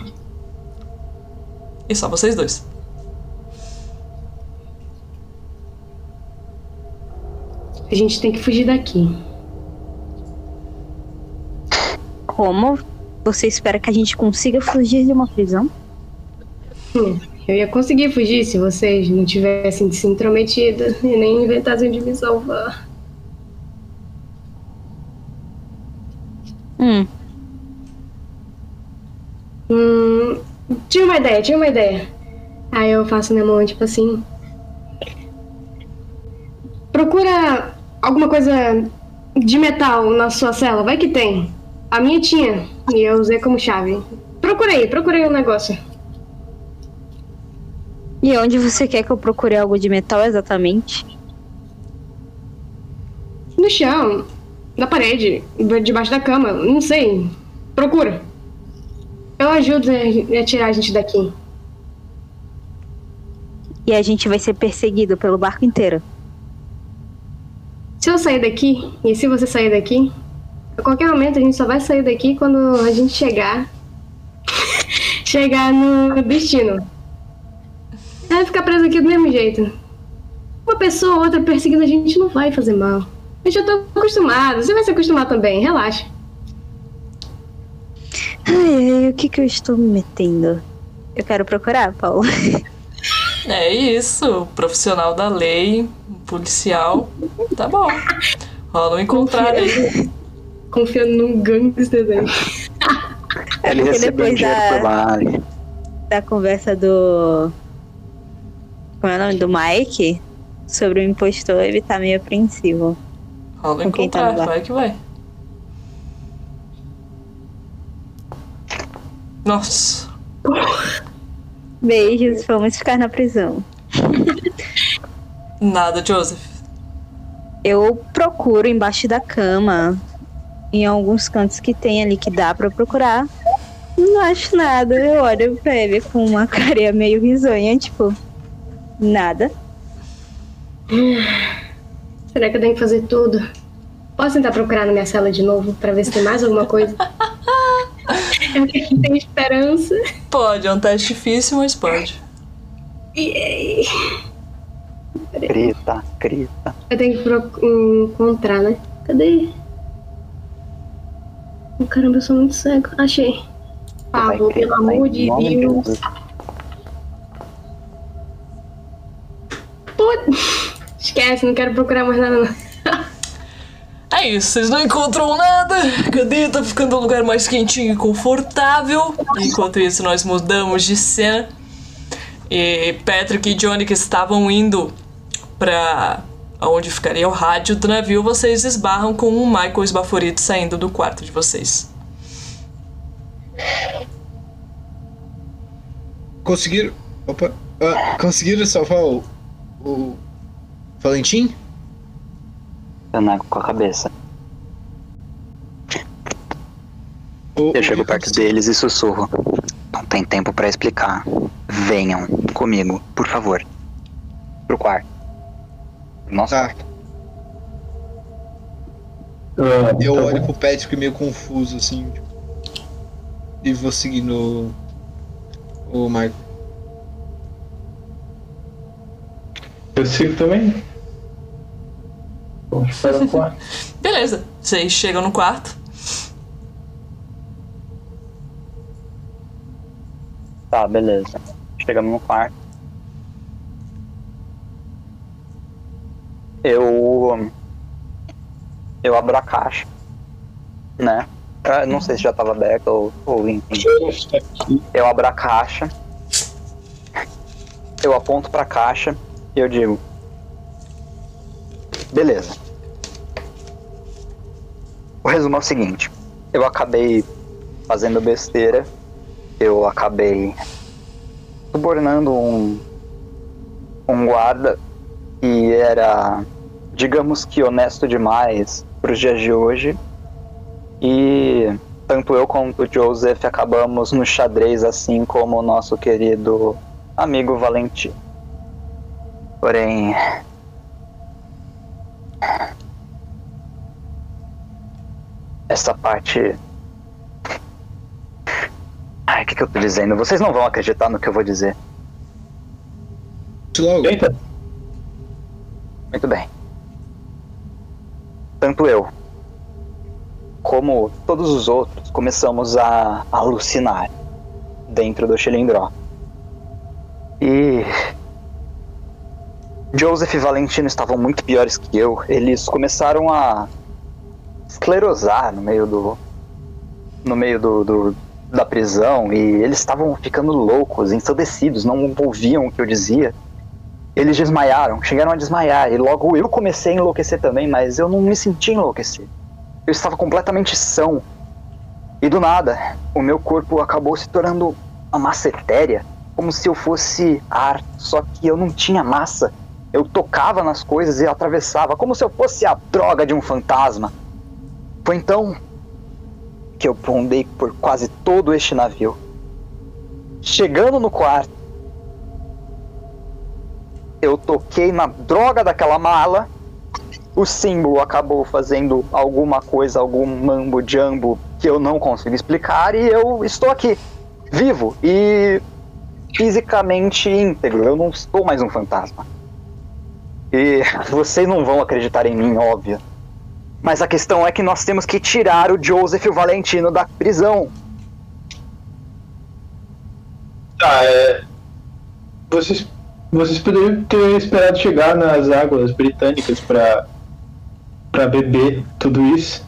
E só vocês dois. A gente tem que fugir daqui. Como você espera que a gente consiga fugir de uma prisão? Hum, eu ia conseguir fugir se vocês não tivessem se intrometido e nem inventassem de me salvar. Hum, Hum, tinha uma ideia, tinha uma ideia. Aí eu faço minha mão, tipo assim. Procura alguma coisa de metal na sua cela, vai que tem. A minha tinha, e eu usei como chave. Procurei, procurei um negócio. E onde você quer que eu procure algo de metal exatamente? No chão, na parede, debaixo da cama, não sei. Procura. Eu ajudo a a tirar a gente daqui. E a gente vai ser perseguido pelo barco inteiro. Se eu sair daqui, e se você sair daqui, a qualquer momento a gente só vai sair daqui quando a gente chegar. chegar no destino. Vai ficar preso aqui do mesmo jeito. Uma pessoa ou outra perseguindo a gente não vai fazer mal. Eu já tô acostumado. Você vai se acostumar também, relaxa. Ai, ai, o que que eu estou me metendo? Eu quero procurar, Paulo. É isso, profissional da lei, policial. Tá bom. Rola um encontrar aí. Confiando num gangster daí. Ele recebeu depois dinheiro da- por lá. Da conversa do. Como é o nome? Do Mike sobre o impostor, ele tá meio apreensivo. Rola Com quem tá vai que vai. Nossa. Beijos, vamos ficar na prisão. Nada, Joseph. Eu procuro embaixo da cama, em alguns cantos que tem ali que dá pra procurar. Não acho nada. Eu olho pra ele com uma carinha meio risonha, tipo, nada. Será que eu tenho que fazer tudo? Posso tentar procurar na minha cela de novo pra ver se tem mais alguma coisa? eu tenho esperança. Pode, é um teste difícil, mas pode. Grita, grita. Eu tenho que encontrar, né? Cadê? Oh, caramba, eu sou muito cego. Achei. Gritar pelo amor de nome Deus. Putz. Esquece, não quero procurar mais nada não. É isso, vocês não encontram nada. Cadê? Tá ficando um lugar mais quentinho e confortável. Enquanto isso, nós mudamos de cena. E Patrick e Johnny que estavam indo pra onde ficaria o rádio do navio, vocês esbarram com um Michael esbaforido saindo do quarto de vocês. Conseguiram. Opa. Ah, conseguiram salvar o. O. Valentim? Eu nego com a cabeça. O- Eu chego perto deles e sussurro. Não tem tempo pra explicar. Venham comigo, por favor. Pro quarto. Nossa, Tá, Ah, eu tá olho bom. pro Patrick meio confuso, assim. tipo, e vou seguindo o, o Michael. Eu sigo também. Vamos para o quarto. Beleza, vocês chegam no quarto. tá, beleza. Chegamos no quarto. Eu. Eu abro a caixa. Né? Eu não sei se já tava aberto ou, ou enfim. Eu abro a caixa. Eu aponto pra caixa e eu digo: Beleza. O resumo é o seguinte: eu acabei fazendo besteira. Eu acabei subornando um, um guarda que era, digamos que, honesto demais para os dias de hoje. E tanto eu quanto o Joseph acabamos no xadrez, assim como o nosso querido amigo Valentim. Porém. Essa parte. Ai, o que, que eu tô dizendo? Vocês não vão acreditar no que eu vou dizer. Logo. Eita, Muito bem. Tanto eu, como todos os outros, começamos a alucinar dentro do Chilindró. E. Joseph e Valentino estavam muito piores que eu. Eles começaram a esclerosar no meio do. no meio do, do- da prisão e eles estavam ficando loucos, ensandecidos, não ouviam o que eu dizia. Eles desmaiaram, chegaram a desmaiar, e logo eu comecei a enlouquecer também, mas eu não me senti enlouquecer. Eu estava completamente são. E do nada, o meu corpo acabou se tornando uma massa etérea, como se eu fosse ar, só que eu não tinha massa. Eu tocava nas coisas e atravessava, como se eu fosse a droga de um fantasma. Foi então que eu pondei por quase todo este navio. Chegando no quarto, eu toquei na droga daquela mala. O símbolo acabou fazendo alguma coisa, algum mambo jumbo que eu não consigo explicar e eu estou aqui, vivo e fisicamente íntegro. Eu não estou mais um fantasma. E vocês não vão acreditar em mim, óbvio. Mas a questão é que nós temos que tirar o Joseph e o Valentino da prisão. tá, é. Vocês, vocês poderiam ter esperado chegar nas águas britânicas pra, pra beber tudo isso.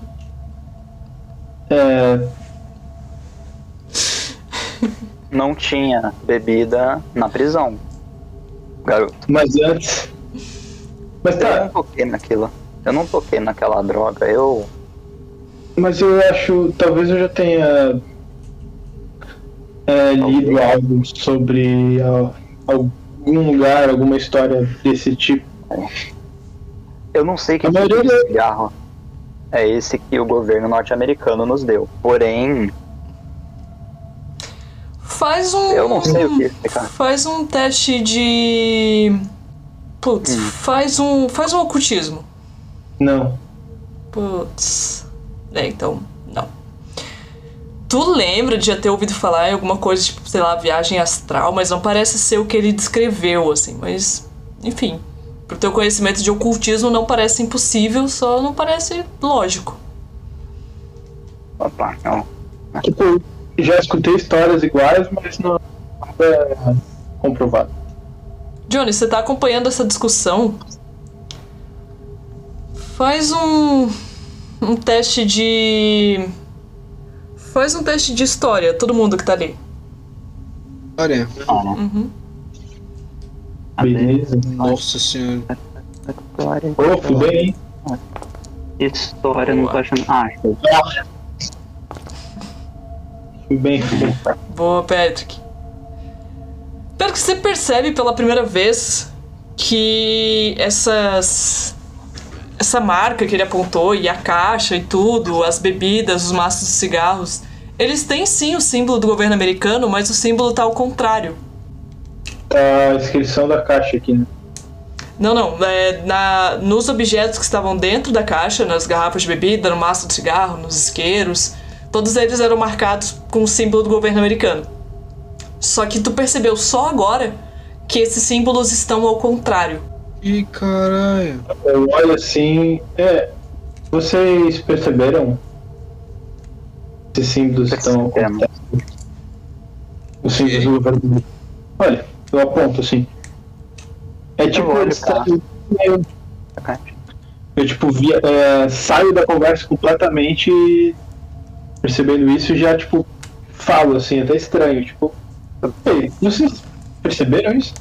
É, Não tinha bebida na prisão. Garoto. mas antes. Mas Eu tá, não toquei naquilo. Eu não toquei naquela droga. Eu. Mas eu acho, talvez eu já tenha é, lido algo sobre ah, algum lugar, alguma história desse tipo. Eu não sei que A tipo maioria de cigarro é esse que o governo norte-americano nos deu. Porém, Faz um. eu não sei o que explicar. Faz um teste de. Putz, faz um. Faz um ocultismo. Não. Putz. É, então, não. Tu lembra de já ter ouvido falar em alguma coisa, tipo, sei lá, viagem astral, mas não parece ser o que ele descreveu, assim, mas. Enfim. Pro teu conhecimento de ocultismo não parece impossível, só não parece lógico. Opa, não. Tipo, já escutei histórias iguais, mas não nada é comprovado. Johnny, você tá acompanhando essa discussão? Faz um. um teste de. Faz um teste de história, todo mundo que tá ali. Olha, Uhum. Beleza. nossa senhora. História. Ô, fudei, hein? História, não tô achando. Ah, achei. Bem. Boa, Patrick. Patrick, você percebe pela primeira vez que essas. Essa marca que ele apontou, e a caixa e tudo, as bebidas, os maços de cigarros, eles têm sim o símbolo do governo americano, mas o símbolo tá ao contrário. Tá a inscrição da caixa aqui, né? Não, não. É, na, nos objetos que estavam dentro da caixa, nas garrafas de bebida, no maço de cigarro, nos isqueiros, todos eles eram marcados com o símbolo do governo americano. Só que tu percebeu só agora que esses símbolos estão ao contrário. Ih, caralho. Eu olho assim. É. Vocês perceberam? Esses símbolos estão. Os símbolos do governo. Olha, eu aponto assim. É tipo. olho eles pra- tão- eu, eu, tipo via, é, saio da conversa completamente e, percebendo isso já tipo falo assim, até estranho, tipo. Ei, vocês perceberam isso?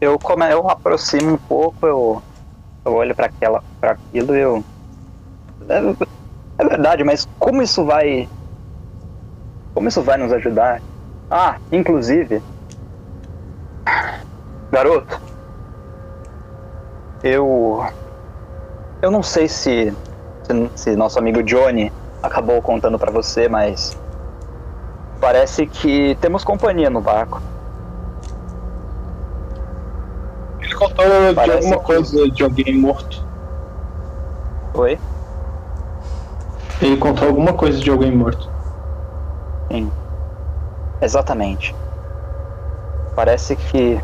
Eu, come, eu aproximo um pouco, eu, eu olho pra aquela, para aquilo e eu. É, é verdade, mas como isso vai. Como isso vai nos ajudar? Ah, inclusive. Garoto. Eu. Eu não sei se. Se, se nosso amigo Johnny acabou contando pra você, mas. Parece que temos companhia no barco. Ele contou de Parece alguma que- coisa de alguém morto. Oi? Ele contou alguma coisa de alguém morto. Sim. Exatamente. Parece que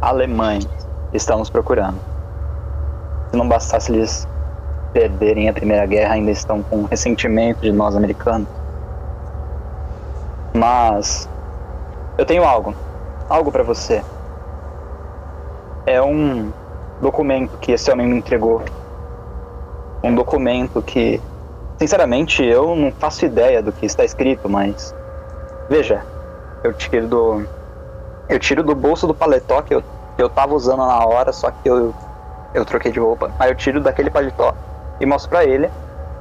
alemães estão nos procurando. Se não bastasse eles perderem a Primeira Guerra, ainda estão com ressentimento de nós americanos. Mas eu tenho algo, algo para você. É um documento que esse homem me entregou. Um documento que Sinceramente, eu não faço ideia do que está escrito, mas. Veja, eu tiro do. Eu tiro do bolso do paletó que eu, que eu tava usando na hora, só que eu, eu troquei de roupa. Aí eu tiro daquele paletó e mostro pra ele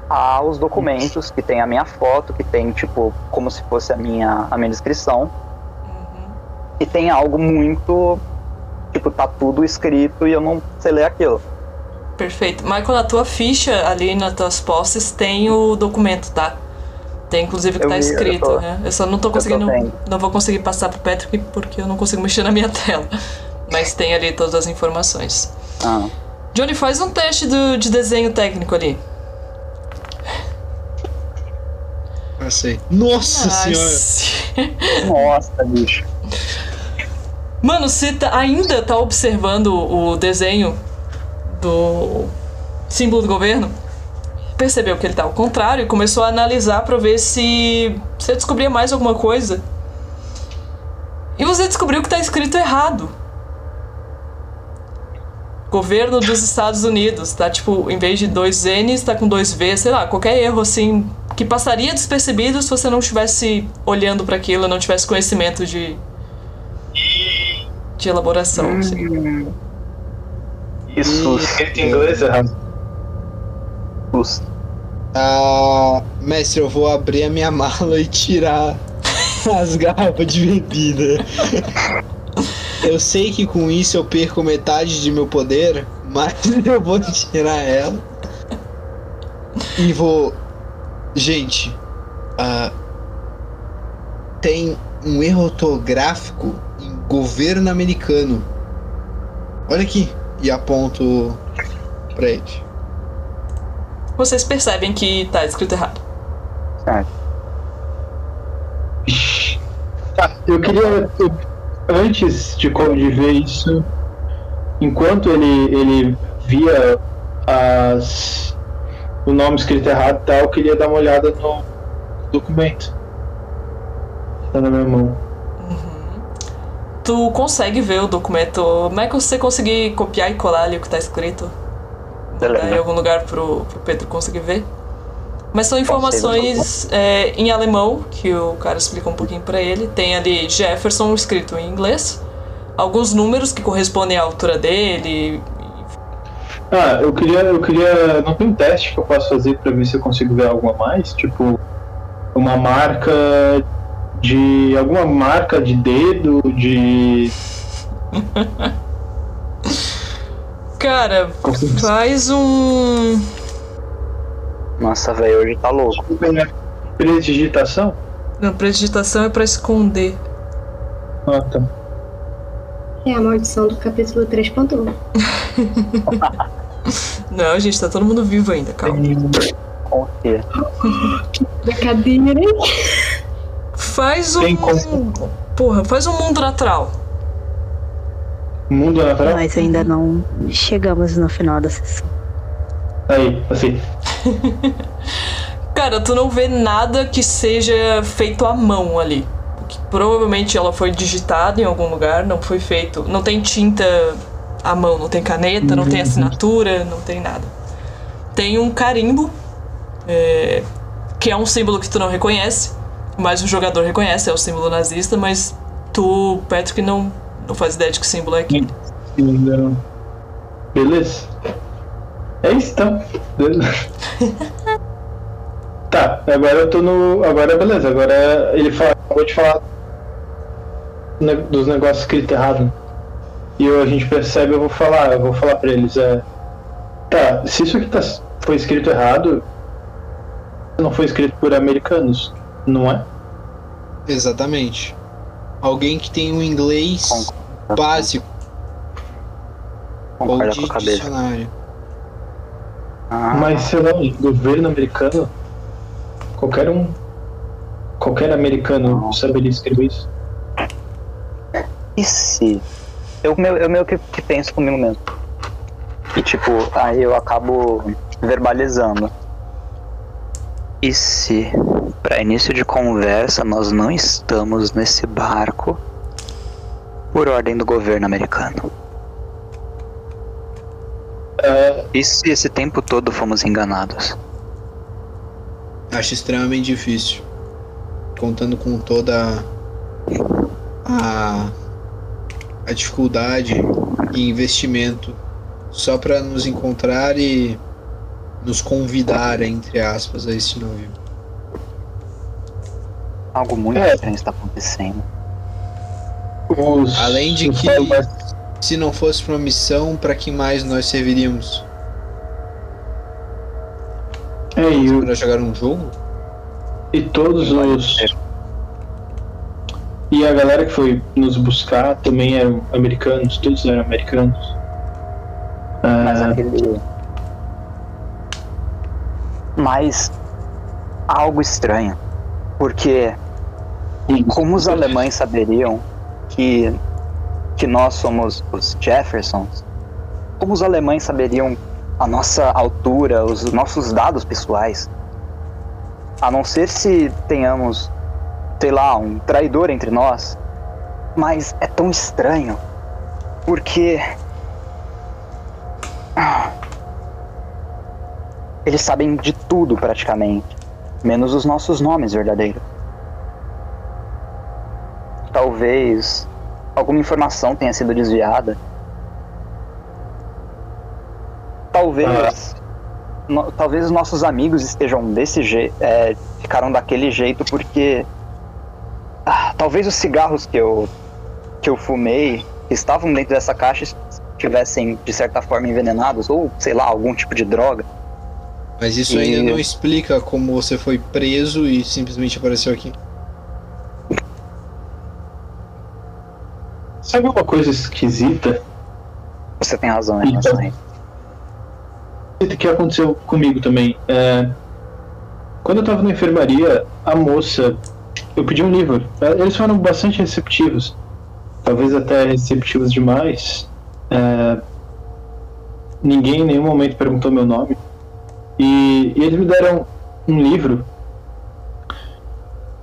ah, os documentos que tem a minha foto, que tem, tipo, como se fosse a minha, a minha descrição. E tem algo muito. Tipo, tá tudo escrito e eu não sei ler aquilo. Perfeito. Michael, na tua ficha ali nas tuas posses tem o documento, tá? Tem inclusive que Eu tá vi, eu escrito, tô- né? Eu só não tô conseguindo. Não vou conseguir passar pro Patrick porque eu não consigo mexer na minha tela. Mas tem ali todas as informações. Ah, Johnny, faz um teste do, de desenho técnico ali. Passei. Nossa senhora. Nossa, bicho. Mano, você tá- ainda tá observando o desenho do símbolo do governo? Percebeu que ele tá ao contrário e começou a analisar pra ver se você descobria mais alguma coisa. E você descobriu que tá escrito errado. Governo dos Estados Unidos, tá tipo, em vez de dois N's, tá com dois V, sei lá, qualquer erro assim que passaria despercebido se você não estivesse olhando pra aquilo, não tivesse conhecimento de de elaboração. assim. Isso Escrito em inglês errado. custa. Ah, mestre, eu vou abrir a minha mala e tirar as garrafas de bebida. Eu sei que com isso eu perco metade de meu poder, mas eu vou tirar ela. E vou. Gente, ah, tem um erro ortográfico em governo americano. Olha aqui. E aponto pra ele. Vocês percebem que tá escrito errado. Certo. Tá, eu queria. eu- antes de, de ver isso, enquanto ele, ele via as, o nome escrito errado e tal, eu queria dar uma olhada no documento. Tá na minha mão. Tu consegue ver o documento. Michael, se você conseguir copiar e colar ali o que tá escrito em algum lugar pro, pro Pedro conseguir ver. Mas são informações é, em alemão, que o cara explica um pouquinho pra ele. Tem ali Jefferson escrito em inglês. Alguns números que correspondem à altura dele. Ah, eu queria, eu queria. Não tem um teste que eu posso fazer pra ver se eu consigo ver algo a mais? Tipo, uma marca de. alguma marca de dedo, de. Cara, faz um. Nossa, velho, hoje tá louco. Predigitação? Não, predigitação é pra esconder. Ah, tá. É a maldição do capítulo 3.1. Não, gente, tá todo mundo vivo ainda, calma. Confia. Brincadeira, hein? Faz um. Tem como. Porra, faz um mundo natural. Mundo natural? Nós ainda não chegamos no final da sessão. Aí, assim. Cara, tu não vê nada que seja feito à mão ali. Que provavelmente ela foi digitada em algum lugar, não foi feito. Não tem tinta à mão, não tem caneta, não tem assinatura, não tem nada. Tem um carimbo, é, que é um símbolo que tu não reconhece, mas o jogador reconhece, é o símbolo nazista, mas tu, Patrick, não, não faz ideia de que símbolo é aquele. Não. Beleza. É isso então. Beleza. tá, agora eu tô no. Agora beleza, agora ele fala. Vou te falar dos negócios escritos errado. E eu- a gente percebe, eu vou falar, eu vou falar pra eles, é. Tá, se isso aqui tá, foi escrito errado, não foi escrito por americanos, não é? Exatamente. Alguém que tem um inglês Concordo. básico ou Concorda de com a cabeça. dicionário. Ah, Mas sei lá, o governo americano, qualquer um, qualquer americano saberia escrever isso. E se? Eu, meio- eu meio que, que penso comigo mesmo. E tipo, aí eu acabo verbalizando. E se, para início de conversa, nós não estamos nesse barco por ordem do governo americano? É, E se esse tempo todo fomos enganados? Acho extremamente difícil. Contando com toda a, a dificuldade e investimento só para nos encontrar e nos convidar, entre aspas, a este navio. Algo muito É. estranho está acontecendo. os, Além de que- Se não fosse uma missão, para que mais nós serviríamos? É, e, o- Para jogar um jogo? e todos os. E a galera que foi nos buscar também eram americanos, todos eram americanos. Mas Ah, aquele. Mas. Algo estranho. Porque. Como os alemães saberiam que. que nós somos os Jeffersons? Como os alemães saberiam a nossa altura, os nossos dados pessoais? A não ser se tenhamos, sei lá, um traidor entre nós. Mas é tão estranho. Porque. Eles sabem de tudo praticamente, menos os nossos nomes verdadeiros. Talvez alguma informação tenha sido desviada. Talvez, no- talvez os nossos amigos estejam desse jeito, ficaram daquele jeito porque ah, talvez os cigarros que eu que eu fumei que estavam dentro dessa caixa estivessem de certa forma envenenados ou sei lá algum tipo de droga. Mas isso E- ainda não explica como você foi preso e simplesmente apareceu aqui. sabe uma coisa esquisita? Você tem razão em relação a isso. Esquisita que aconteceu comigo também. É, quando eu tava na enfermaria, a moça. Eu pedi um livro. É, Eles foram bastante receptivos. Talvez até receptivos demais. É, ninguém em nenhum momento perguntou meu nome. E, e eles me deram um livro.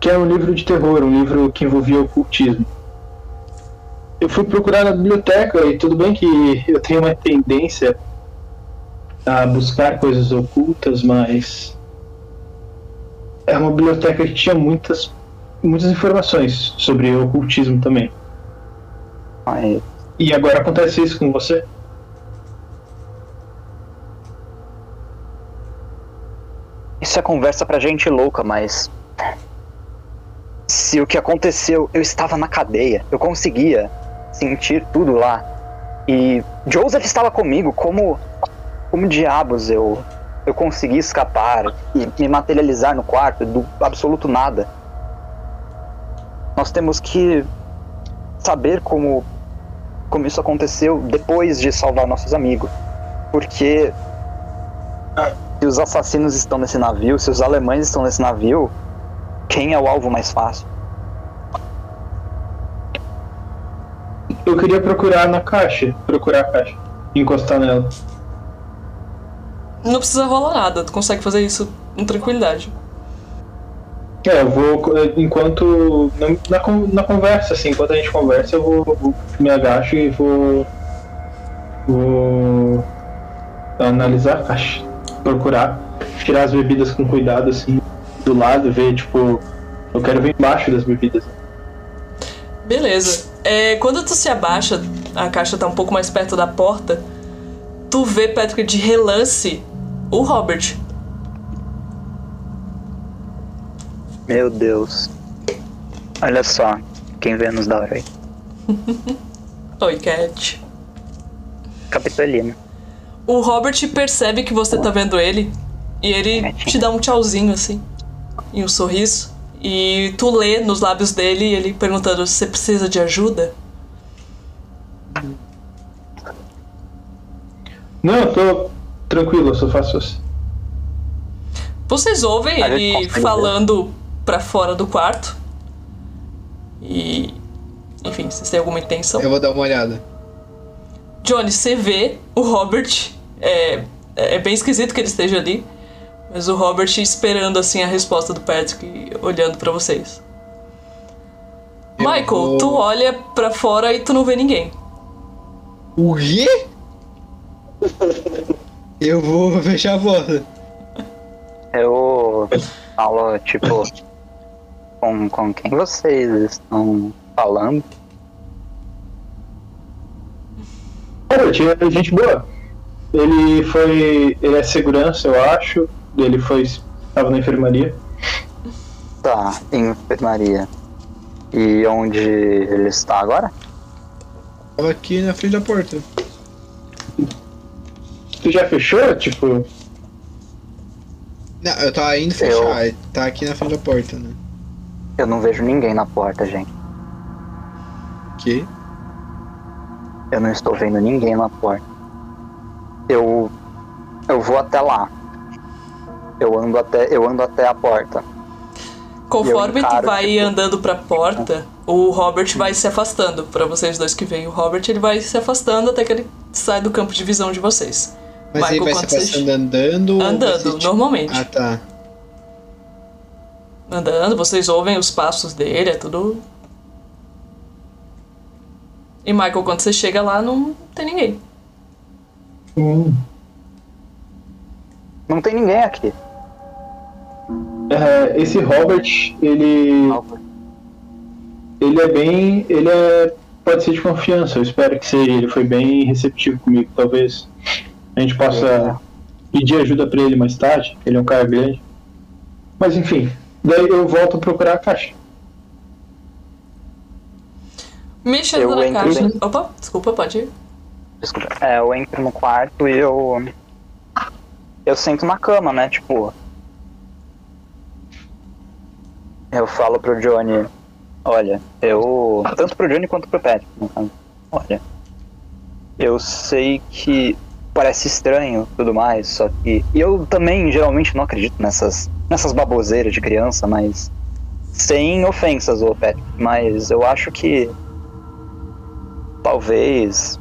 Que era um livro de terror, um livro que envolvia ocultismo. Eu fui procurar na biblioteca e tudo bem que eu tenho uma tendência a buscar coisas ocultas, mas é uma biblioteca que tinha muitas, muitas informações sobre ocultismo também. Mas E agora acontece isso com você? isso é conversa pra gente louca, mas. Se o que aconteceu, eu estava na cadeia, eu conseguia sentir tudo lá. E Joseph estava comigo, como. Como diabos eu. Eu consegui escapar e me materializar no quarto do absoluto nada. Nós temos que saber como. Como isso aconteceu depois de salvar nossos amigos. Porque se os assassinos estão nesse navio, se os alemães estão nesse navio, quem é o alvo mais fácil? Eu queria procurar na caixa, procurar a caixa, encostar nela. Não precisa rolar nada, tu consegue fazer isso com tranquilidade. É, eu vou, enquanto, na, na conversa, assim, enquanto a gente conversa, eu vou, vou- me agacho e vou, vou analisar a caixa, procurar, tirar as bebidas com cuidado, assim, do lado, ver, tipo, eu quero ver embaixo das bebidas. Beleza. É, quando tu se abaixa, a caixa tá um pouco mais perto da porta, tu vê, Patrick, de relance, o Robert. Meu Deus. Olha só, quem vê nos dá hora aí. Oi, Cat. Capitolina. O Robert percebe que você tá vendo ele e ele te dá um tchauzinho assim e um sorriso. E tu lê nos lábios dele ele perguntando se você precisa de ajuda. Não, eu tô tranquilo, eu só faço assim. Vocês ouvem ele falando pra fora do quarto. E. Enfim, vocês têm alguma intenção? Eu vou dar uma olhada. Johnny, você vê o Robert. É, é bem esquisito que ele esteja ali. Mas o Robert esperando assim a resposta do Patrick, olhando pra vocês. Eu Michael, vou- tu olha pra fora e tu não vê ninguém. O quê? Eu vou fechar a porta. Eu falo, tipo, com, com quem vocês estão falando? Robert, é gente boa. Ele foi. Ele é segurança, eu acho. Ele foi. Tava na enfermaria. Tá, em enfermaria. E onde ele está agora? Tava aqui na frente da porta. Tu já fechou? Tipo. Não, eu tava indo fechar. Tá aqui na frente da porta, né? Eu não vejo ninguém na porta, gente. Que? Eu não estou vendo ninguém na porta. Eu. Eu vou até lá. Eu ando até, eu ando até a porta. Conforme Eu tu vai tipo- andando pra porta, o Robert vai se afastando. Pra vocês dois que veem o Robert, ele vai se afastando até que ele sai do campo de visão de vocês. Mas Michael, ele vai se quando vocês- passando andando vai Andando, ser, tipo- normalmente. Ah, tá. Andando, vocês ouvem os passos dele, é tudo. E Michael, quando você chega lá, não tem ninguém. hum, Não tem ninguém aqui. é, esse Robert, ele. Ele é bem. Ele é. Pode ser de confiança, eu espero que seja. Ele foi bem receptivo comigo, talvez. A gente possa pedir ajuda pra ele mais tarde. Ele é um cara grande. Mas enfim, daí eu volto a procurar a caixa. Mexendo Eu na entro caixa. Opa, desculpa, pode ir. Desculpa. É, eu entro no quarto e eu. Eu sento na cama, né? Tipo. Eu falo pro Johnny. Olha, eu. Tanto pro Johnny quanto pro Patrick, no caso. Olha. Eu sei que parece estranho tudo mais, só que. E eu também geralmente não acredito nessas. nessas baboseiras de criança, mas. Sem ofensas, ô Patrick. Mas eu acho que. Talvez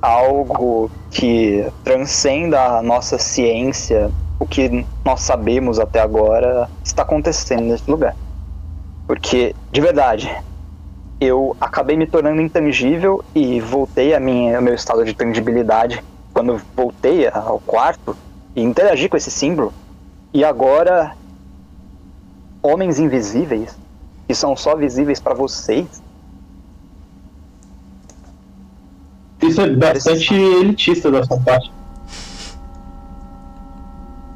algo que transcenda a nossa ciência, o que nós sabemos até agora, está acontecendo nesse lugar. Porque, de verdade, eu acabei me tornando intangível e voltei a minha, ao meu estado de tangibilidade quando eu voltei ao quarto e interagi com esse símbolo. E agora homens invisíveis que são só visíveis para vocês. Isso é bastante elitista da sua parte.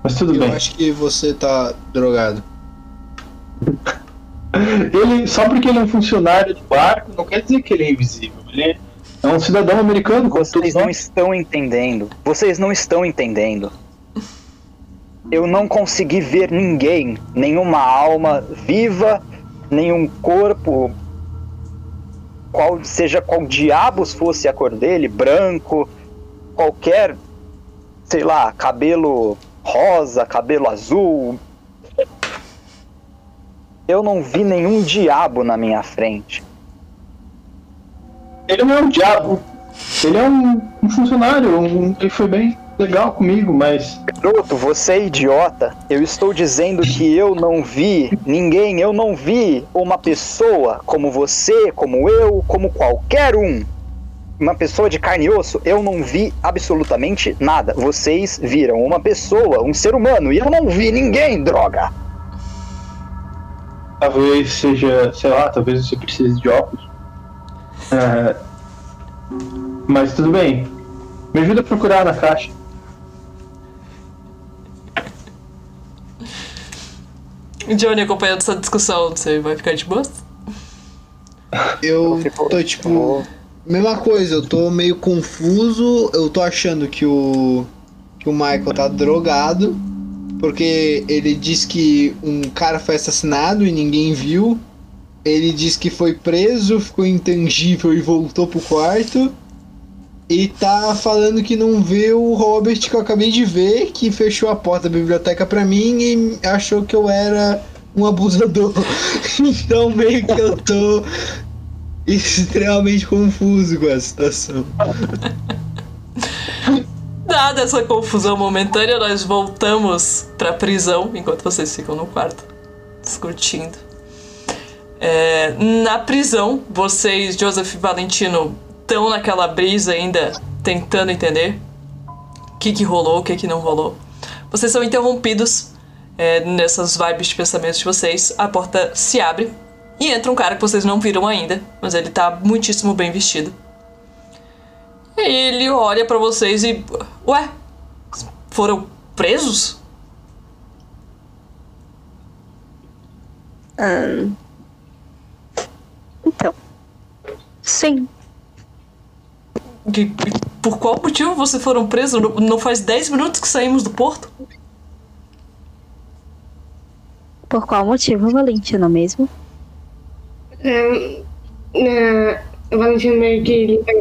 Mas tudo Eu bem. acho que você tá drogado. Ele, só porque ele é um funcionário do barco, não quer dizer que ele é invisível. Ele é um cidadão americano, Vocês não estão entendendo. Vocês não estão entendendo. Eu não consegui ver ninguém, nenhuma alma viva, nenhum corpo, qual seja qual diabos fosse a cor dele, branco, qualquer, sei lá, cabelo rosa, cabelo azul. Eu não vi nenhum diabo na minha frente. Ele não é um diabo. Ele é um, um funcionário. um- ele foi bem legal comigo, mas Garoto, você é idiota. Eu estou dizendo que eu não vi ninguém, eu não vi uma pessoa como você, como eu, como qualquer um. Uma pessoa de carne e osso, eu não vi absolutamente nada. Vocês viram uma pessoa, um ser humano, e eu não vi ninguém, droga! talvez seja, sei lá, talvez você precise de óculos. É, mas tudo bem. Me ajuda a procurar na caixa. Johnny acompanhando essa discussão, você vai ficar de boa? Eu tô tipo. Mesma coisa, eu tô meio confuso. Eu tô achando que o. que o Michael tá drogado. Porque ele diz que um cara foi assassinado e ninguém viu. Ele diz que foi preso, ficou intangível e voltou pro quarto. E tá falando que não vê o Robert que eu acabei de ver, que fechou a porta da biblioteca pra mim e achou que eu era um abusador. então meio que eu tô extremamente confuso com a situação. Dada essa confusão momentânea, nós voltamos pra prisão enquanto vocês ficam no quarto discutindo. É, na prisão, vocês, Joseph e Valentino, estão naquela brisa ainda tentando entender o que, que rolou, o que, que não rolou. Vocês são interrompidos é, nessas vibes de pensamentos de vocês. A porta se abre e entra um cara que vocês não viram ainda, mas ele tá muitíssimo bem vestido. E ele olha pra vocês e. Ué? Foram presos? Ahn. Então. Sim. Que- por qual motivo vocês foram presos? Não, não faz 10 minutos que saímos do porto? Por qual motivo, Valentino mesmo? É, é, o Valentino meio que limpa.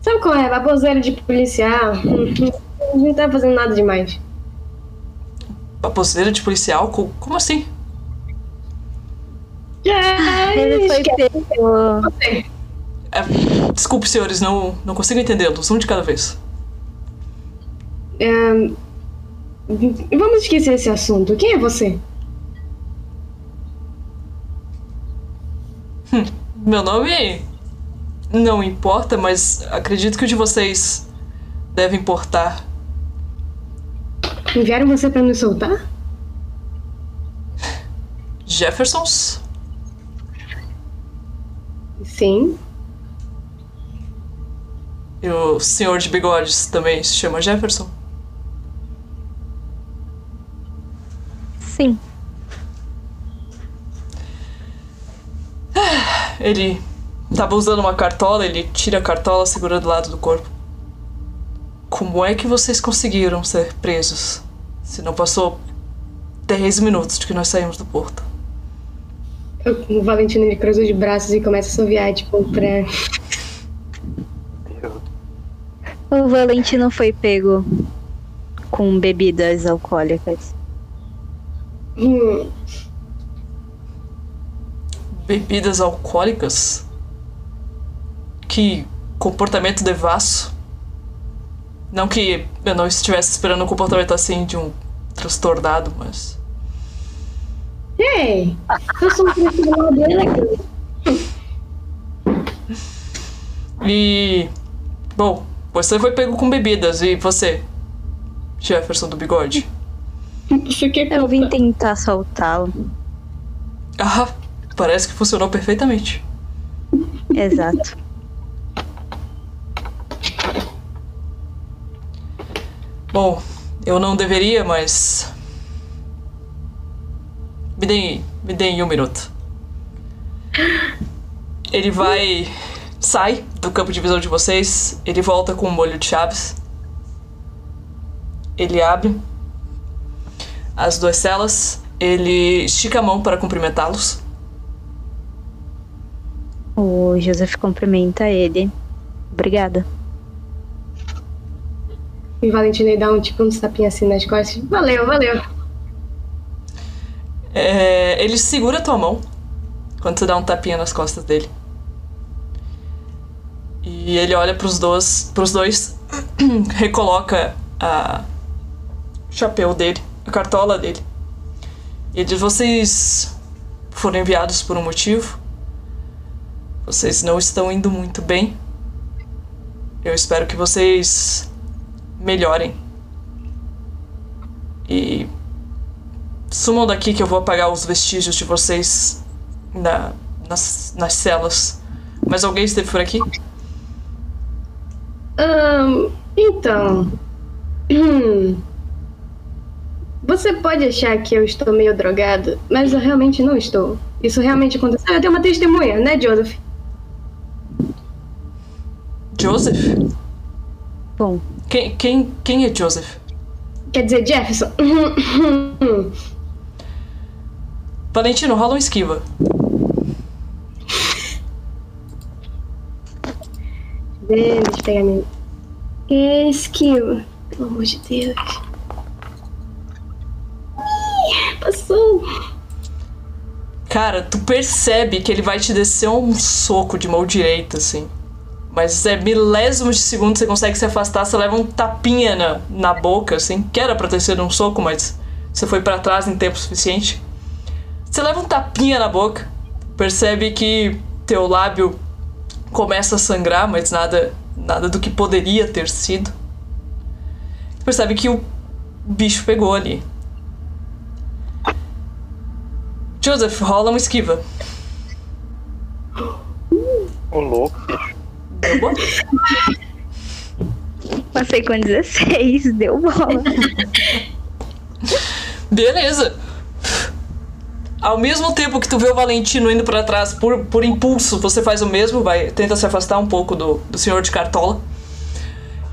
Sabe qual é? Baboseira de policial. A gente não tá fazendo nada demais. Baboseira de policial? Co- Como assim? É, Ele foi pego. É, desculpe, senhores, não, não consigo entendê-los. Um de cada vez. É, vamos esquecer esse assunto. Quem é você? Meu nome não importa, mas acredito que o de vocês deve importar. Enviaram você pra nos soltar? Jeffersons? Sim. E o senhor de bigodes também se chama Jefferson? Sim. Ele tava usando uma cartola, ele tira a cartola segurando do lado do corpo. Como é que vocês conseguiram ser presos? Se não passou 10 minutos de que nós saímos do porto. O Valentino ele cruza os braços e começa a assoviar, tipo, pra. O Valentino foi pego com bebidas alcoólicas. Hum, Bebidas alcoólicas? Que comportamento devasso. Não que eu não estivesse esperando um comportamento assim de um transtornado, mas. Ei! Eu sou um profissional dele aqui. E. Bom, Você foi pego com bebidas e você, Jefferson do bigode? Eu vim tentar soltá-lo. Ah, parece que funcionou perfeitamente. Exato. Bom, eu não deveria, mas. Me deem, me deem um minuto. Ele vai. sai do campo de visão de vocês. Ele volta com o molho de chaves. Ele abre as duas celas. Ele estica a mão para cumprimentá-los. O Joseph cumprimenta ele. Obrigada. E o Valentina dá um tipo um tapinha assim nas costas. Valeu, valeu. É, ele segura a tua mão quando você dá um tapinha nas costas dele. E ele olha pros dois, pros dois recoloca a chapéu dele, a cartola dele. E diz: Vocês foram enviados por um motivo. Vocês não estão indo muito bem. Eu espero que vocês melhorem. E Sumam daqui que eu vou apagar os vestígios de vocês na, nas, nas celas. Mas alguém esteve por aqui? Ahn, então. hum, Você pode achar que eu estou meio drogado, mas eu realmente não estou. Isso realmente aconteceu. Eu tenho uma testemunha, né, Joseph? Joseph? Bom, Quem, quem, quem é Joseph? Quer dizer, Jefferson. Valentino, rola um esquiva. Deixa eu pegar minha. Esquiva. Pelo amor de Deus. Ih, Passou. Cara, tu percebe que ele vai te descer um soco de mão direita, assim. Mas é milésimos de segundo você consegue se afastar, você leva um tapinha na, na boca, assim. Que era pra ter sido um soco, mas você foi pra trás em tempo suficiente. Você leva um tapinha na boca, percebe que teu lábio começa a sangrar, mas nada, nada do que poderia ter sido. Percebe que o bicho pegou ali. Joseph, rola uma esquiva. Ô louco, bicho. Deu bom? passei com 16, deu bola. Beleza. Ao mesmo tempo que tu vê o Valentino indo pra trás por, por impulso, você faz o mesmo, vai tenta se afastar um pouco do, do senhor de cartola.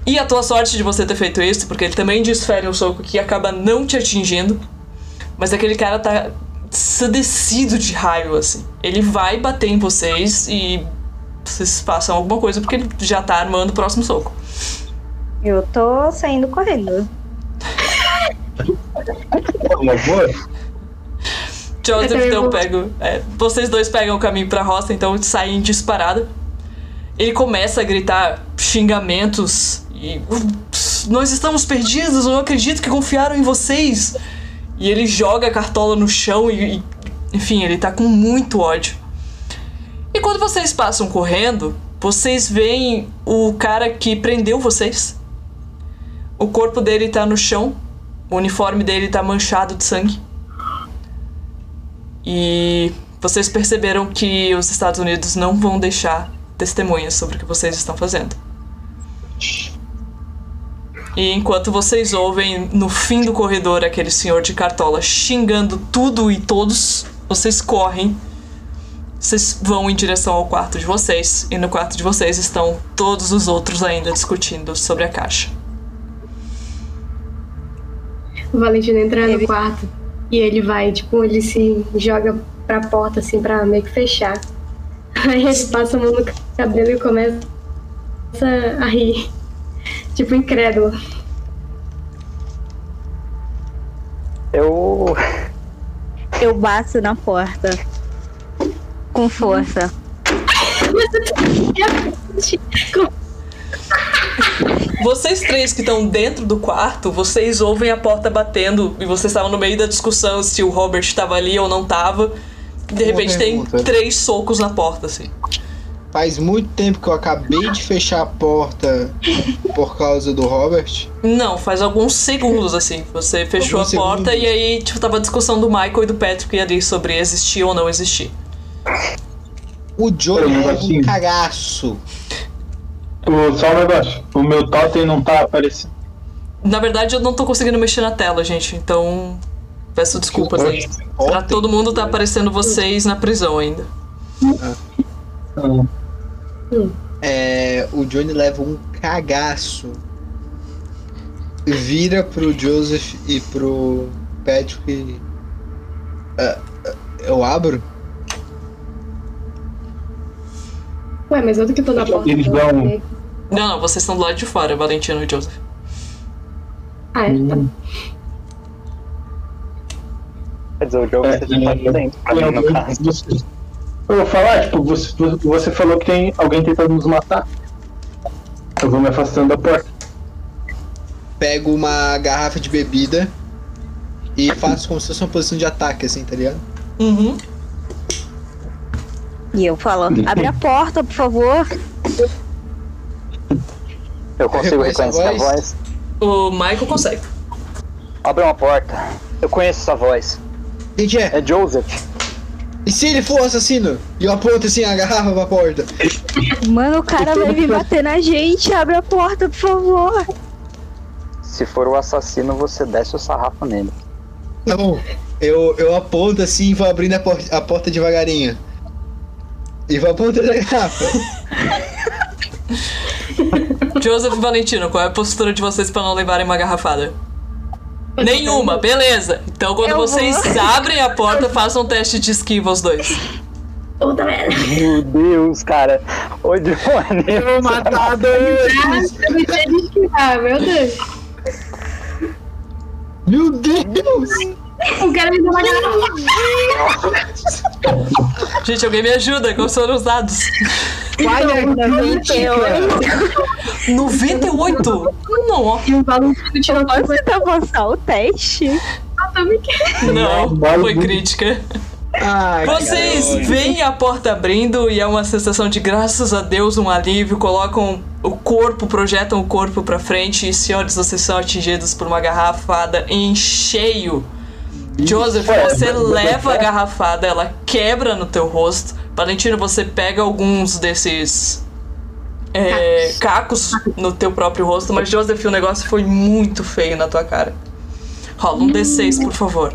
E a tua sorte de você ter feito isso, porque ele também desfere um soco que acaba não te atingindo. Mas aquele cara tá ensandecido de raio, assim. Ele vai bater em vocês e vocês façam alguma coisa, porque ele já tá armando o próximo soco. Eu tô saindo correndo. Uma boa? Joseph, então pego. é, vocês dois pegam o caminho pra roça, então saem disparada. Ele começa a gritar xingamentos e. "Ups, Nós estamos perdidos, eu não acredito que confiaram em vocês. E ele joga a cartola no chão e. e- enfim, ele tá com muito ódio. E quando vocês passam correndo, vocês veem o cara que prendeu vocês. O corpo dele tá no chão, o uniforme dele tá manchado de sangue. E vocês perceberam que os Estados Unidos não vão deixar testemunhas sobre o que vocês estão fazendo. E enquanto vocês ouvem no fim do corredor aquele senhor de cartola xingando tudo e todos, vocês correm. Vocês vão em direção ao quarto de vocês. E no quarto de vocês estão todos os outros ainda discutindo sobre a caixa. O Valentino entra no quarto e ele vai, tipo, ele se joga pra porta, assim, pra meio que fechar. Aí ele passa a mão no cabelo e começa a rir. Tipo, incrédulo. Eu. Eu bato na porta. Com força. Vocês três que estão dentro do quarto, vocês ouvem a porta batendo e vocês estavam no meio da discussão se o Robert estava ali ou não tava. De repente tem três socos na porta, assim. Faz muito tempo que eu acabei de fechar a porta por causa do Robert. Não, faz alguns segundos, assim. Você fechou Alguns a porta segundos. e aí, tipo, tava a discussão do Michael e do Patrick ali sobre existir ou não existir. O leva assim- um cagaço. O, só um negócio. O meu totem não tá aparecendo. Na verdade, eu não tô conseguindo mexer na tela, gente, então. Peço desculpas aí. Pra todo mundo tá aparecendo vocês na prisão ainda. Então, é, o Johnny leva um cagaço. Vira pro Joseph e pro Patrick. Ah, ah, eu abro? Ué, mas eu que tô na porta. Eles vão- Não, não, vocês estão do lado de fora, Valentino e Joseph. Ah, é, tá. Quer dizer, o jogo É, você tá dentro, pra mim, no caso. você- eu vou falar, tipo, você, você falou que tem alguém tentando nos matar. Eu vou me afastando da porta. Pego uma garrafa de bebida e faço como se fosse uma posição de ataque, assim, tá ligado? Uhum. E eu falo, abre a porta, por favor. Eu consigo a reconhecer a voz? O Michael consegue. Abre uma porta. Eu conheço essa voz. Quem que é? É Joseph. E se ele for o assassino? E eu aponto assim a garrafa pra porta. Mano, o cara vai vir bater na gente. Abre a porta, por favor. Se for o assassino, você desce o sarrafo nele. Tá bom. Eu, eu aponto assim e vou abrindo a, por- a porta devagarinho. E vou apontando a garrafa. Joseph e Valentino, qual é a postura de vocês pra não levarem uma garrafada? Nenhuma, beleza. Então quando Eu vocês vou. abrem a porta, façam um teste de esquiva os dois. Puta merda. Meu Deus, cara. Ô, Johnny. Vou matar dois! Eu me de esquivar, meu Deus. Meu Deus! O cara me deu uma garrafa. Gente, alguém me ajuda, quais foram os dados? Falha Então, crítica! 98? Não, E o Valentino tirou tudo. Posso tentar passar o teste? não, foi crítica. Ai, Vocês veem a porta abrindo e é uma sensação de graças a Deus, um alívio. Colocam o corpo, projetam o corpo pra frente e, senhores, vocês são atingidos por uma garrafada em cheio. Joseph, você leva a garrafada, ela quebra no teu rosto. Valentino, você pega alguns desses é, cacos no teu próprio rosto, mas Joseph, o negócio foi muito feio na tua cara. Rola um D6, por favor.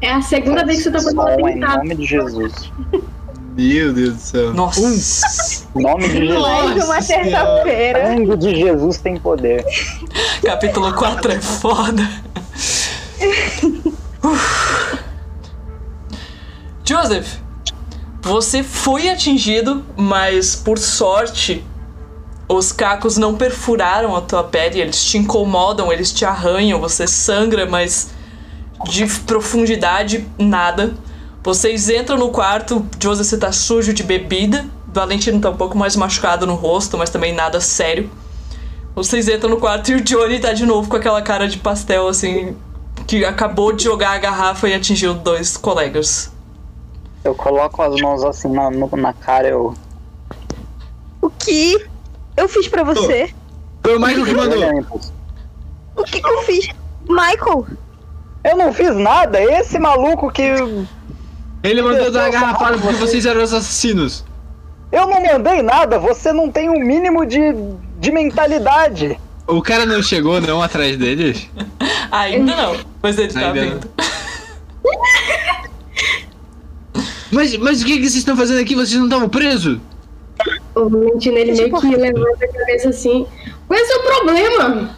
É a segunda vez que você tá fazendo em nome de Jesus. Meu Deus do céu. Nossa. Em nome de Jesus. Mais uma terça-feira. Sangue de Jesus tem poder. Capítulo 4 é foda. Uf. Joseph, você foi atingido, mas por sorte os cacos não perfuraram a tua pele, eles te incomodam, eles te arranham, você sangra, mas de profundidade nada. Vocês entram no quarto, Joseph você tá sujo de bebida, Valentino tá um pouco mais machucado no rosto, mas também nada sério. Vocês entram no quarto e o Johnny tá de novo com aquela cara de pastel, assim, que acabou de jogar a garrafa e atingiu dois colegas. Eu coloco as mãos assim na, na cara, eu. O que eu fiz pra você? Foi o Michael que mandou. O que, que eu fiz? Michael, Eu não fiz nada, esse maluco que. Ele mandou dar a garrafada porque vocês eram os assassinos. Eu não mandei nada, você não tem um mínimo de, de mentalidade. O cara não chegou não atrás deles? Ainda não, mas ele tá vindo. Mas, mas o que, que vocês estão fazendo aqui? Vocês não estavam presos? O Valentino, ele meio que levanta a cabeça assim. Qual é o seu problema?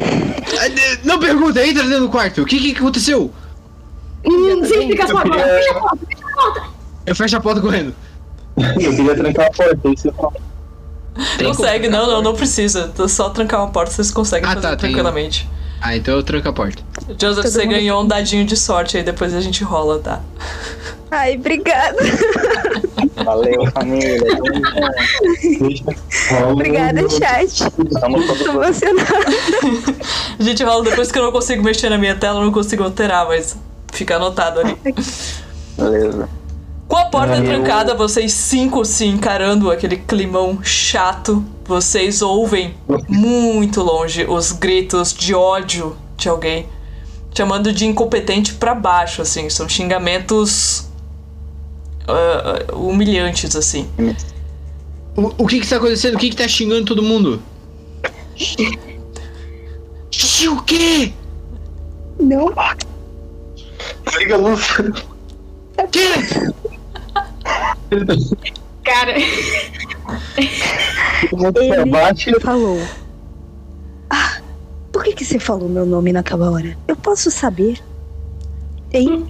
Ah, Não pergunta, entra dentro do quarto. O que, que aconteceu? Hum, sem explicação agora. queria- Fecha a porta, fecha a porta. Eu fecho a porta correndo. Eu queria trancar a porta, isso não. Consegue, não, não, não precisa. É só trancar uma porta, vocês conseguem Ah, fazer tá, tem- tranquilamente. Ah, então eu tranco a porta. Joseph, Todo você mundo- ganhou um dadinho de sorte aí, depois a gente rola, tá? ai, obrigada. Valeu, família. Obrigada, chat. Tô emocionada. A gente rola depois que eu não consigo mexer na minha tela, eu não consigo alterar, mas fica anotado ali. Beleza. Com a porta Eu- trancada, vocês cinco se encarando aquele climão chato, vocês ouvem muito longe os gritos de ódio de alguém, chamando de incompetente pra baixo, assim, são xingamentos ah, humilhantes, assim. O, o que que tá acontecendo? O que que tá xingando todo mundo? O quê? Não, Liga a luz. Cara, Ele bate. ele falou. Ah, por que, que você falou meu nome naquela hora? Eu posso saber? Hein?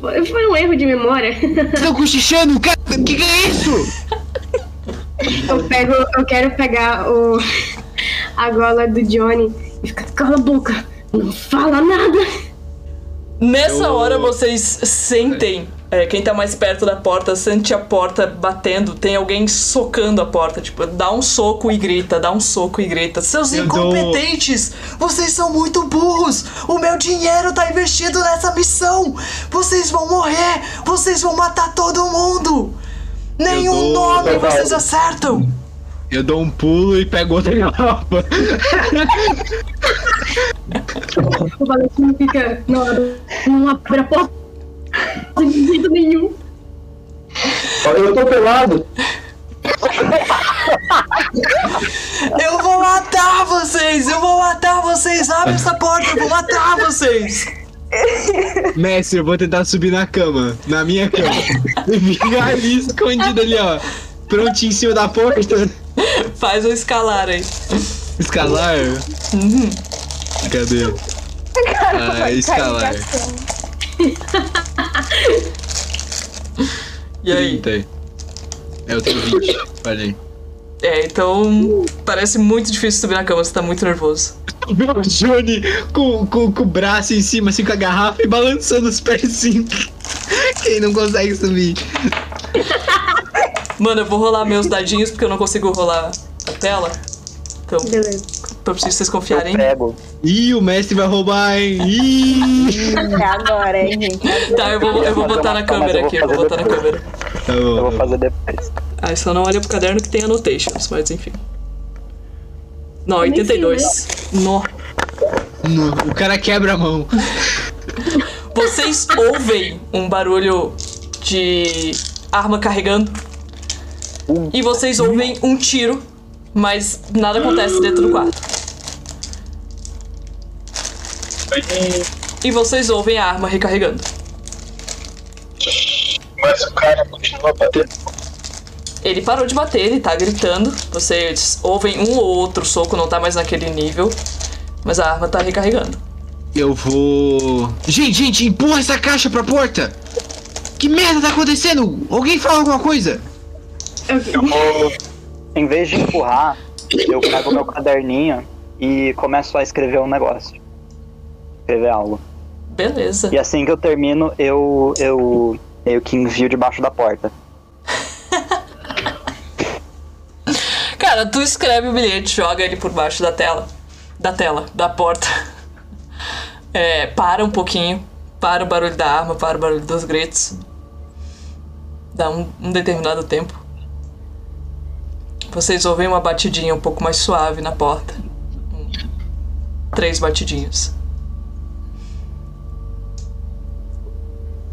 foi foi um erro de memória. Vocês tão cochichando? Cara, o que que é isso? Eu pego, eu quero pegar o a gola do Johnny e ficar cala a boca, não fala nada. Nessa Eu- hora vocês sentem, é, quem tá mais perto da porta sente a porta batendo, tem alguém socando a porta, tipo, dá um soco e grita, dá um soco e grita. Seus Eu dou- incompetentes! Vocês são muito burros! O meu dinheiro tá investido nessa missão! Vocês vão morrer! Vocês vão matar todo mundo! Nenhum dou- nome vocês acertam! Eu dou um pulo e pego outra garrafa. O Valentino fica, não, abre- não abre a porta de jeito nenhum. Eu tô pelado. Eu vou matar vocês! Eu vou matar vocês! Abre essa porta! Eu vou matar vocês! Mestre, eu vou tentar subir na cama. Na minha cama. Ficar ali escondido ali, ó. Prontinho em cima da porta. Faz eu escalar aí. Escalar. Cadê? Ah, escalar. E aí? 30. É, eu tenho 20. Falei. É, então parece muito difícil subir na cama, você tá muito nervoso. Meu Johnny com, com, com o braço em cima, assim, com a garrafa e balançando os pés assim. Quem não consegue subir? Mano, eu vou rolar meus dadinhos porque eu não consigo rolar a tela. Então, Beleza. Eu preciso que vocês Eu confiarem. pego. Ih, o mestre vai roubar, hein? Ih! É agora, hein, gente? Tá, eu vou, eu vou botar na câmera aqui, eu vou botar na câmera. Tá Eu vou fazer depois. Ah, só não olha pro caderno que tem annotations, mas enfim. Não, Nem 82. Nó. No- O cara quebra a mão. Vocês ouvem um barulho de arma carregando. E vocês ouvem um tiro, mas nada acontece dentro do quarto. E vocês ouvem a arma recarregando. Mas o cara continua batendo. Ele parou de bater, ele tá gritando. Vocês ouvem um ou outro soco, não tá mais naquele nível. Mas a arma tá recarregando. Eu vou. Gente, gente, empurra essa caixa pra porta! Que merda tá acontecendo? Alguém fala alguma coisa? Eu vou. Em vez de empurrar, eu pego meu caderninho e começo a escrever um negócio. Escrever algo. Beleza. E assim que eu termino, eu. eu meio que envio debaixo da porta. Cara, tu escreve o bilhete, joga ele por baixo da tela. Da tela, da porta. É, para um pouquinho. Para o barulho da arma, para o barulho dos gritos. Dá um, um determinado tempo. Vocês ouvem uma batidinha um pouco mais suave na porta. Um- três batidinhas.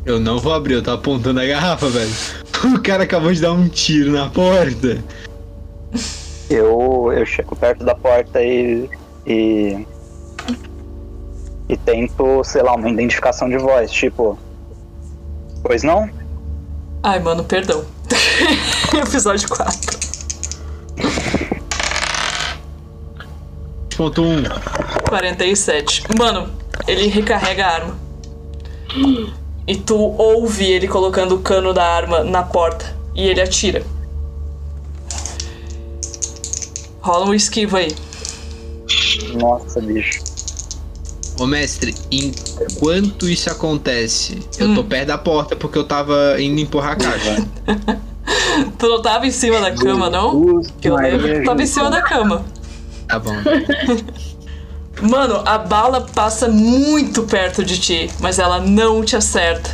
Eu não vou abrir, eu tô apontando a garrafa, velho. O cara acabou de dar um tiro na porta. Eu, eu chego perto da porta e. e. e tento, sei lá, uma identificação de voz, tipo. Pois não? Ai, mano, perdão. Episódio 4. Ponto 1. 47. Mano, ele recarrega a arma. E tu ouve ele colocando o cano da arma na porta. E ele atira. Rola um esquiva aí. Nossa, bicho. Ô mestre, enquanto isso acontece, eu tô perto da porta porque eu tava indo empurrar a caixa. Tu não tava em cima da cama, não? Que eu lembro tava em cima da cama. Tá bom. Mano, a bala passa muito perto de ti, mas ela não te acerta.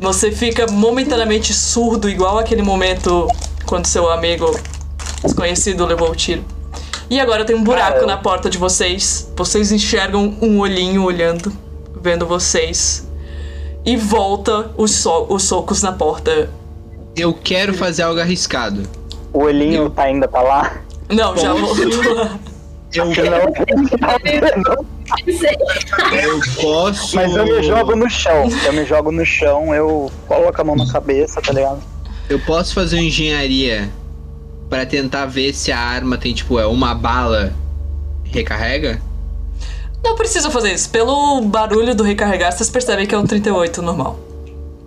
Você fica momentaneamente surdo, igual aquele momento quando seu amigo desconhecido levou o tiro. E agora tem um buraco Cara, eu- na porta de vocês. Vocês enxergam um olhinho olhando, vendo vocês. E volta os, so- os socos na porta. Eu quero fazer algo arriscado. O olhinho tá ainda tá lá. Não, já voltou lá. Eu, Não, eu posso. mas eu me jogo no chão. Eu me jogo no chão, eu coloco a mão na cabeça, tá ligado? Eu posso fazer uma engenharia pra tentar ver se a arma tem, tipo, é uma bala recarrega? Não precisa fazer isso. Pelo barulho do recarregar, vocês percebem que é um 38 normal.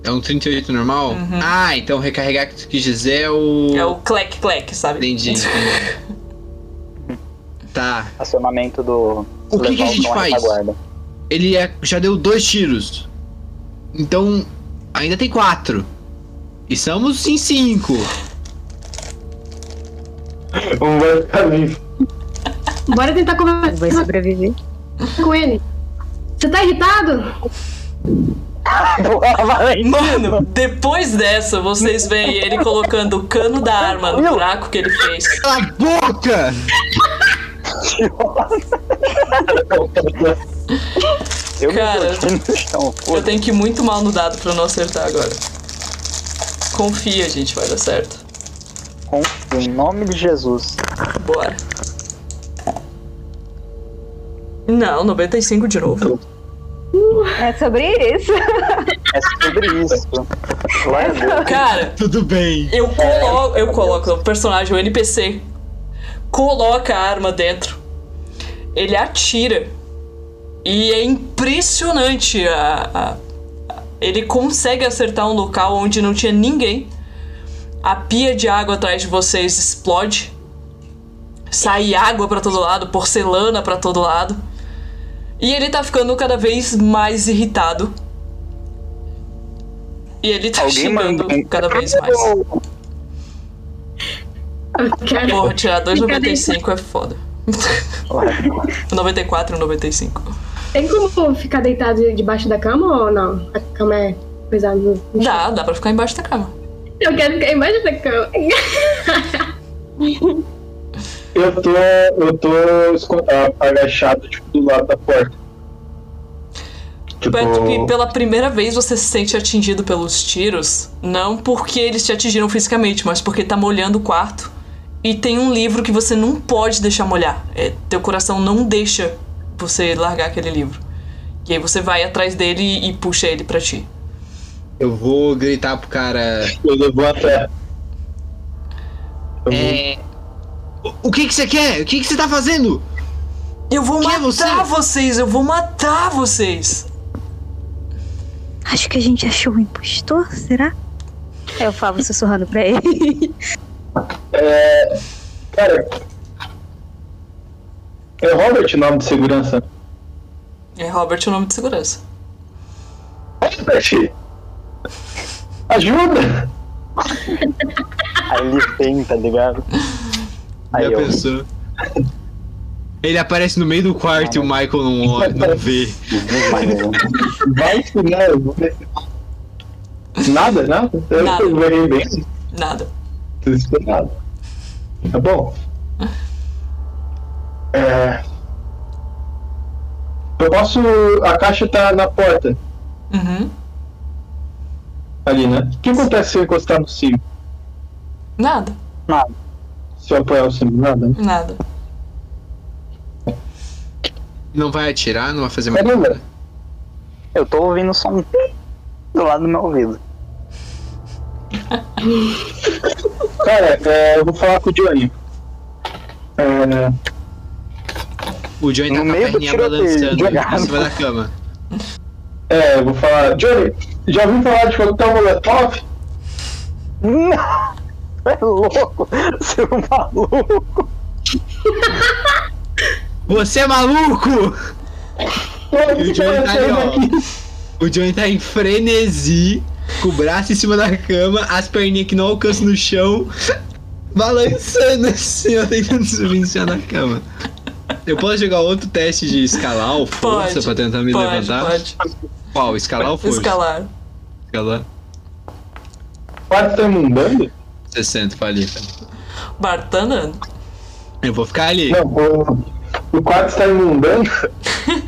É um 38 normal? Ah, então recarregar que tu quis dizer é o. É o clec-clec, sabe? Entendi, entendi. Tá. Acionamento do. O que que a gente faz? retaguarda. Ele é- já deu dois tiros. Então, ainda tem quatro. E somos em cinco. Um vai ficar vivo. Bora tentar Vai conversar sobreviver. com ele. Você tá irritado? Mano, depois dessa, vocês veem ele colocando o cano da arma no buraco que ele fez. Cala a boca! Eu Cara, chão, Eu tenho que ir muito mal no dado pra não acertar agora. Confia, gente, vai dar certo. com em nome de Jesus. Bora. Não, 95 de novo. É sobre isso. É sobre isso. Cara, Tudo bem. eu coloco, eu coloco o personagem, o NPC, coloca a arma dentro. Ele atira. E é impressionante a, a- ele consegue acertar um local onde não tinha ninguém. A pia de água atrás de vocês explode. Sai água pra todo lado, porcelana pra todo lado. E ele tá ficando cada vez mais irritado. E ele tá Alguém cada vez mais. Cara, Porra, tirar 2,95 é foda. 94 e 95. Tem como ficar deitado debaixo da cama ou não? A cama é pesada no. Dá, dá pra ficar embaixo da cama. Eu quero ficar embaixo da cama. Eu tô. Eu tô agachado, tipo, do lado da porta. Tipo, pela primeira vez você se sente atingido pelos tiros, não porque eles te atingiram fisicamente, mas porque tá molhando o quarto. E tem um livro que você não pode deixar molhar. É, teu coração não deixa você largar aquele livro. E aí você vai atrás dele e, e puxa ele pra ti. Eu vou gritar pro cara. eu. Eu vou- É. O, o que que você quer? O que que você tá fazendo? Eu vou Quem é matar você? vocês, eu vou matar vocês. Acho que a gente achou um impostor, será? Eu falo sussurrando pra ele. É. Cara. É Robert o nome de segurança. É Robert o nome de segurança. Robert! Ajuda! Aí ele vem, tá ligado? Aí Já eu. pensou? Ele aparece no meio do quarto e o Michael não, olha, não vê. Vai vou ver. Nada, nada? Eu Nada. bem. Nada. Desesperado. Tá bom? É. Eu posso. A caixa tá na porta Uhum. ali, né? O que acontece se eu encostar no cimo? Nada. Nada. Se eu apoiar o cimo? Nada. né? Nada. Não vai atirar, não vai fazer mais nada. Eu tô ouvindo som do lado do meu ouvido. Cara, é, eu vou falar com o Johnny. É, O Johnny tá No com a meio do perninha balançando em cima da cama. é, eu vou falar. Johnny, já ouviu falar de coquetel Molotov? Não! É louco! Seu maluco! Você é maluco! O Johnny tá ali, ó. aqui? O Johnny tá em frenesi, com o braço em cima da cama, as perninhas que não alcançam no chão, balançando assim, ó, tentando subir em cima da cama. Eu posso jogar outro teste de escalar ou força Pode. pra tentar me pode, levantar? pode. Qual? Escalar ou força? Escalar. Escalar. quarto tá inundando? 60, falei. Bart tá andando. Eu vou ficar ali. Não, o, o quarto está inundando.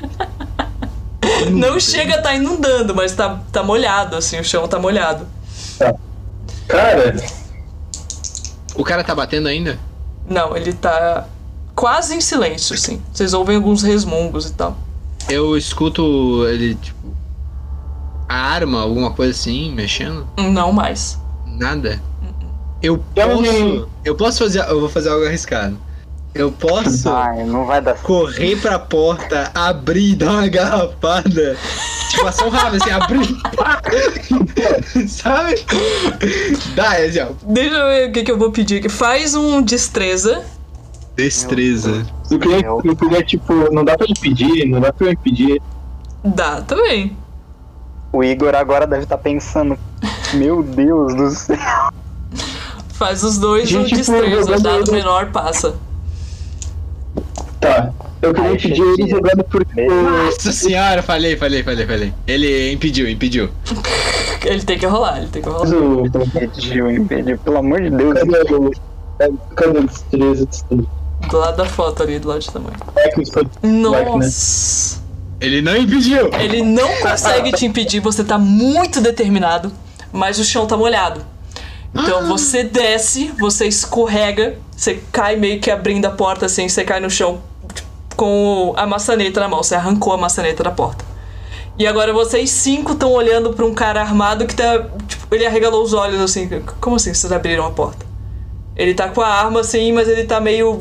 Não chega a tá inundando, mas tá, tá molhado, assim, o chão tá molhado. Cara, O cara tá batendo ainda? Não, ele tá quase em silêncio, assim. Vocês ouvem alguns resmungos e tal. Eu escuto ele, tipo. A arma, alguma coisa assim, mexendo? Não mais. Nada. Eu Eu posso. Eu posso fazer. Eu vou fazer algo arriscado. Eu posso Ai, não vai dar certo. correr pra porta, abrir, dar uma garrafada. Tipo, ação rápida, assim, abrir. pá. Sabe? Dá, é assim. Deixa eu ver o que, que eu vou pedir aqui. Faz um destreza. Destreza. eu queria, eu queria, tipo, não dá pra impedir, não dá pra eu impedir. Dá também. O Igor agora deve estar pensando, meu Deus do céu. Faz os dois um Gente, destreza. jogando- Dado menor passa. Tá. Eu queria impedir ele jogando por. Nossa senhora, falei, falei, falei, falei. Ele impediu, impediu. Ele tem que rolar, ele tem que rolar. Impediu, impediu, pelo amor de Deus. Cadê o. destreza? Do lado da foto ali, do lado de tamanho. É foi. Nossa! Ele não impediu. Ele não consegue te impedir, você tá muito determinado, mas o chão tá molhado. Então você desce, você escorrega, você cai meio que abrindo a porta assim, você cai no chão com a maçaneta na mão, você arrancou a maçaneta da porta. E agora vocês cinco estão olhando pra um cara armado que tá. Tipo, ele arregalou os olhos assim. Como assim vocês abriram a porta? Ele tá com a arma assim, mas ele tá meio.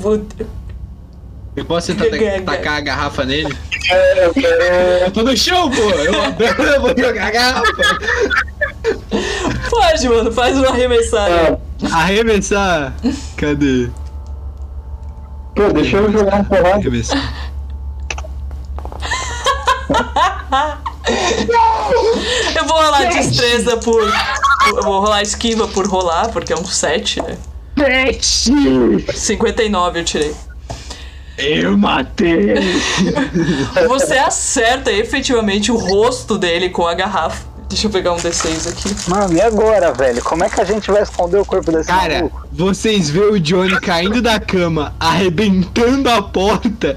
Eu posso tentar tacar a garrafa nele? É, eu quero. Eu tô no chão, pô. Eu, eu vou jogar a garrafa. Pode, mano, faz uma arremessada. Ah, Arremessar. Cadê? pô, deixa eu jogar um porrada. Arremessar. Eu vou rolar destreza por. Eu vou rolar esquiva por rolar, porque é um 7, né? 59 eu tirei. Eu matei. Você acerta efetivamente o rosto dele com a garrafa. Deixa eu pegar um D6 aqui. Mano, e agora, velho? Como é que a gente vai esconder o corpo desse Cara, maluco? vocês vê o Johnny caindo da cama, arrebentando a porta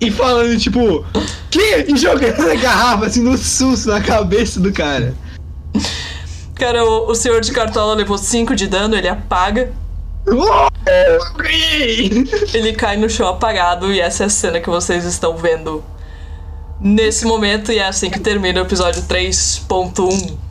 e falando, tipo, que? E jogando a garrafa assim no susto na cabeça do cara. Cara, o, o senhor de cartola levou 5 de dano, ele apaga. Ele cai no chão apagado e essa é a cena que vocês estão vendo nesse momento. E é assim que termina o episódio 3.1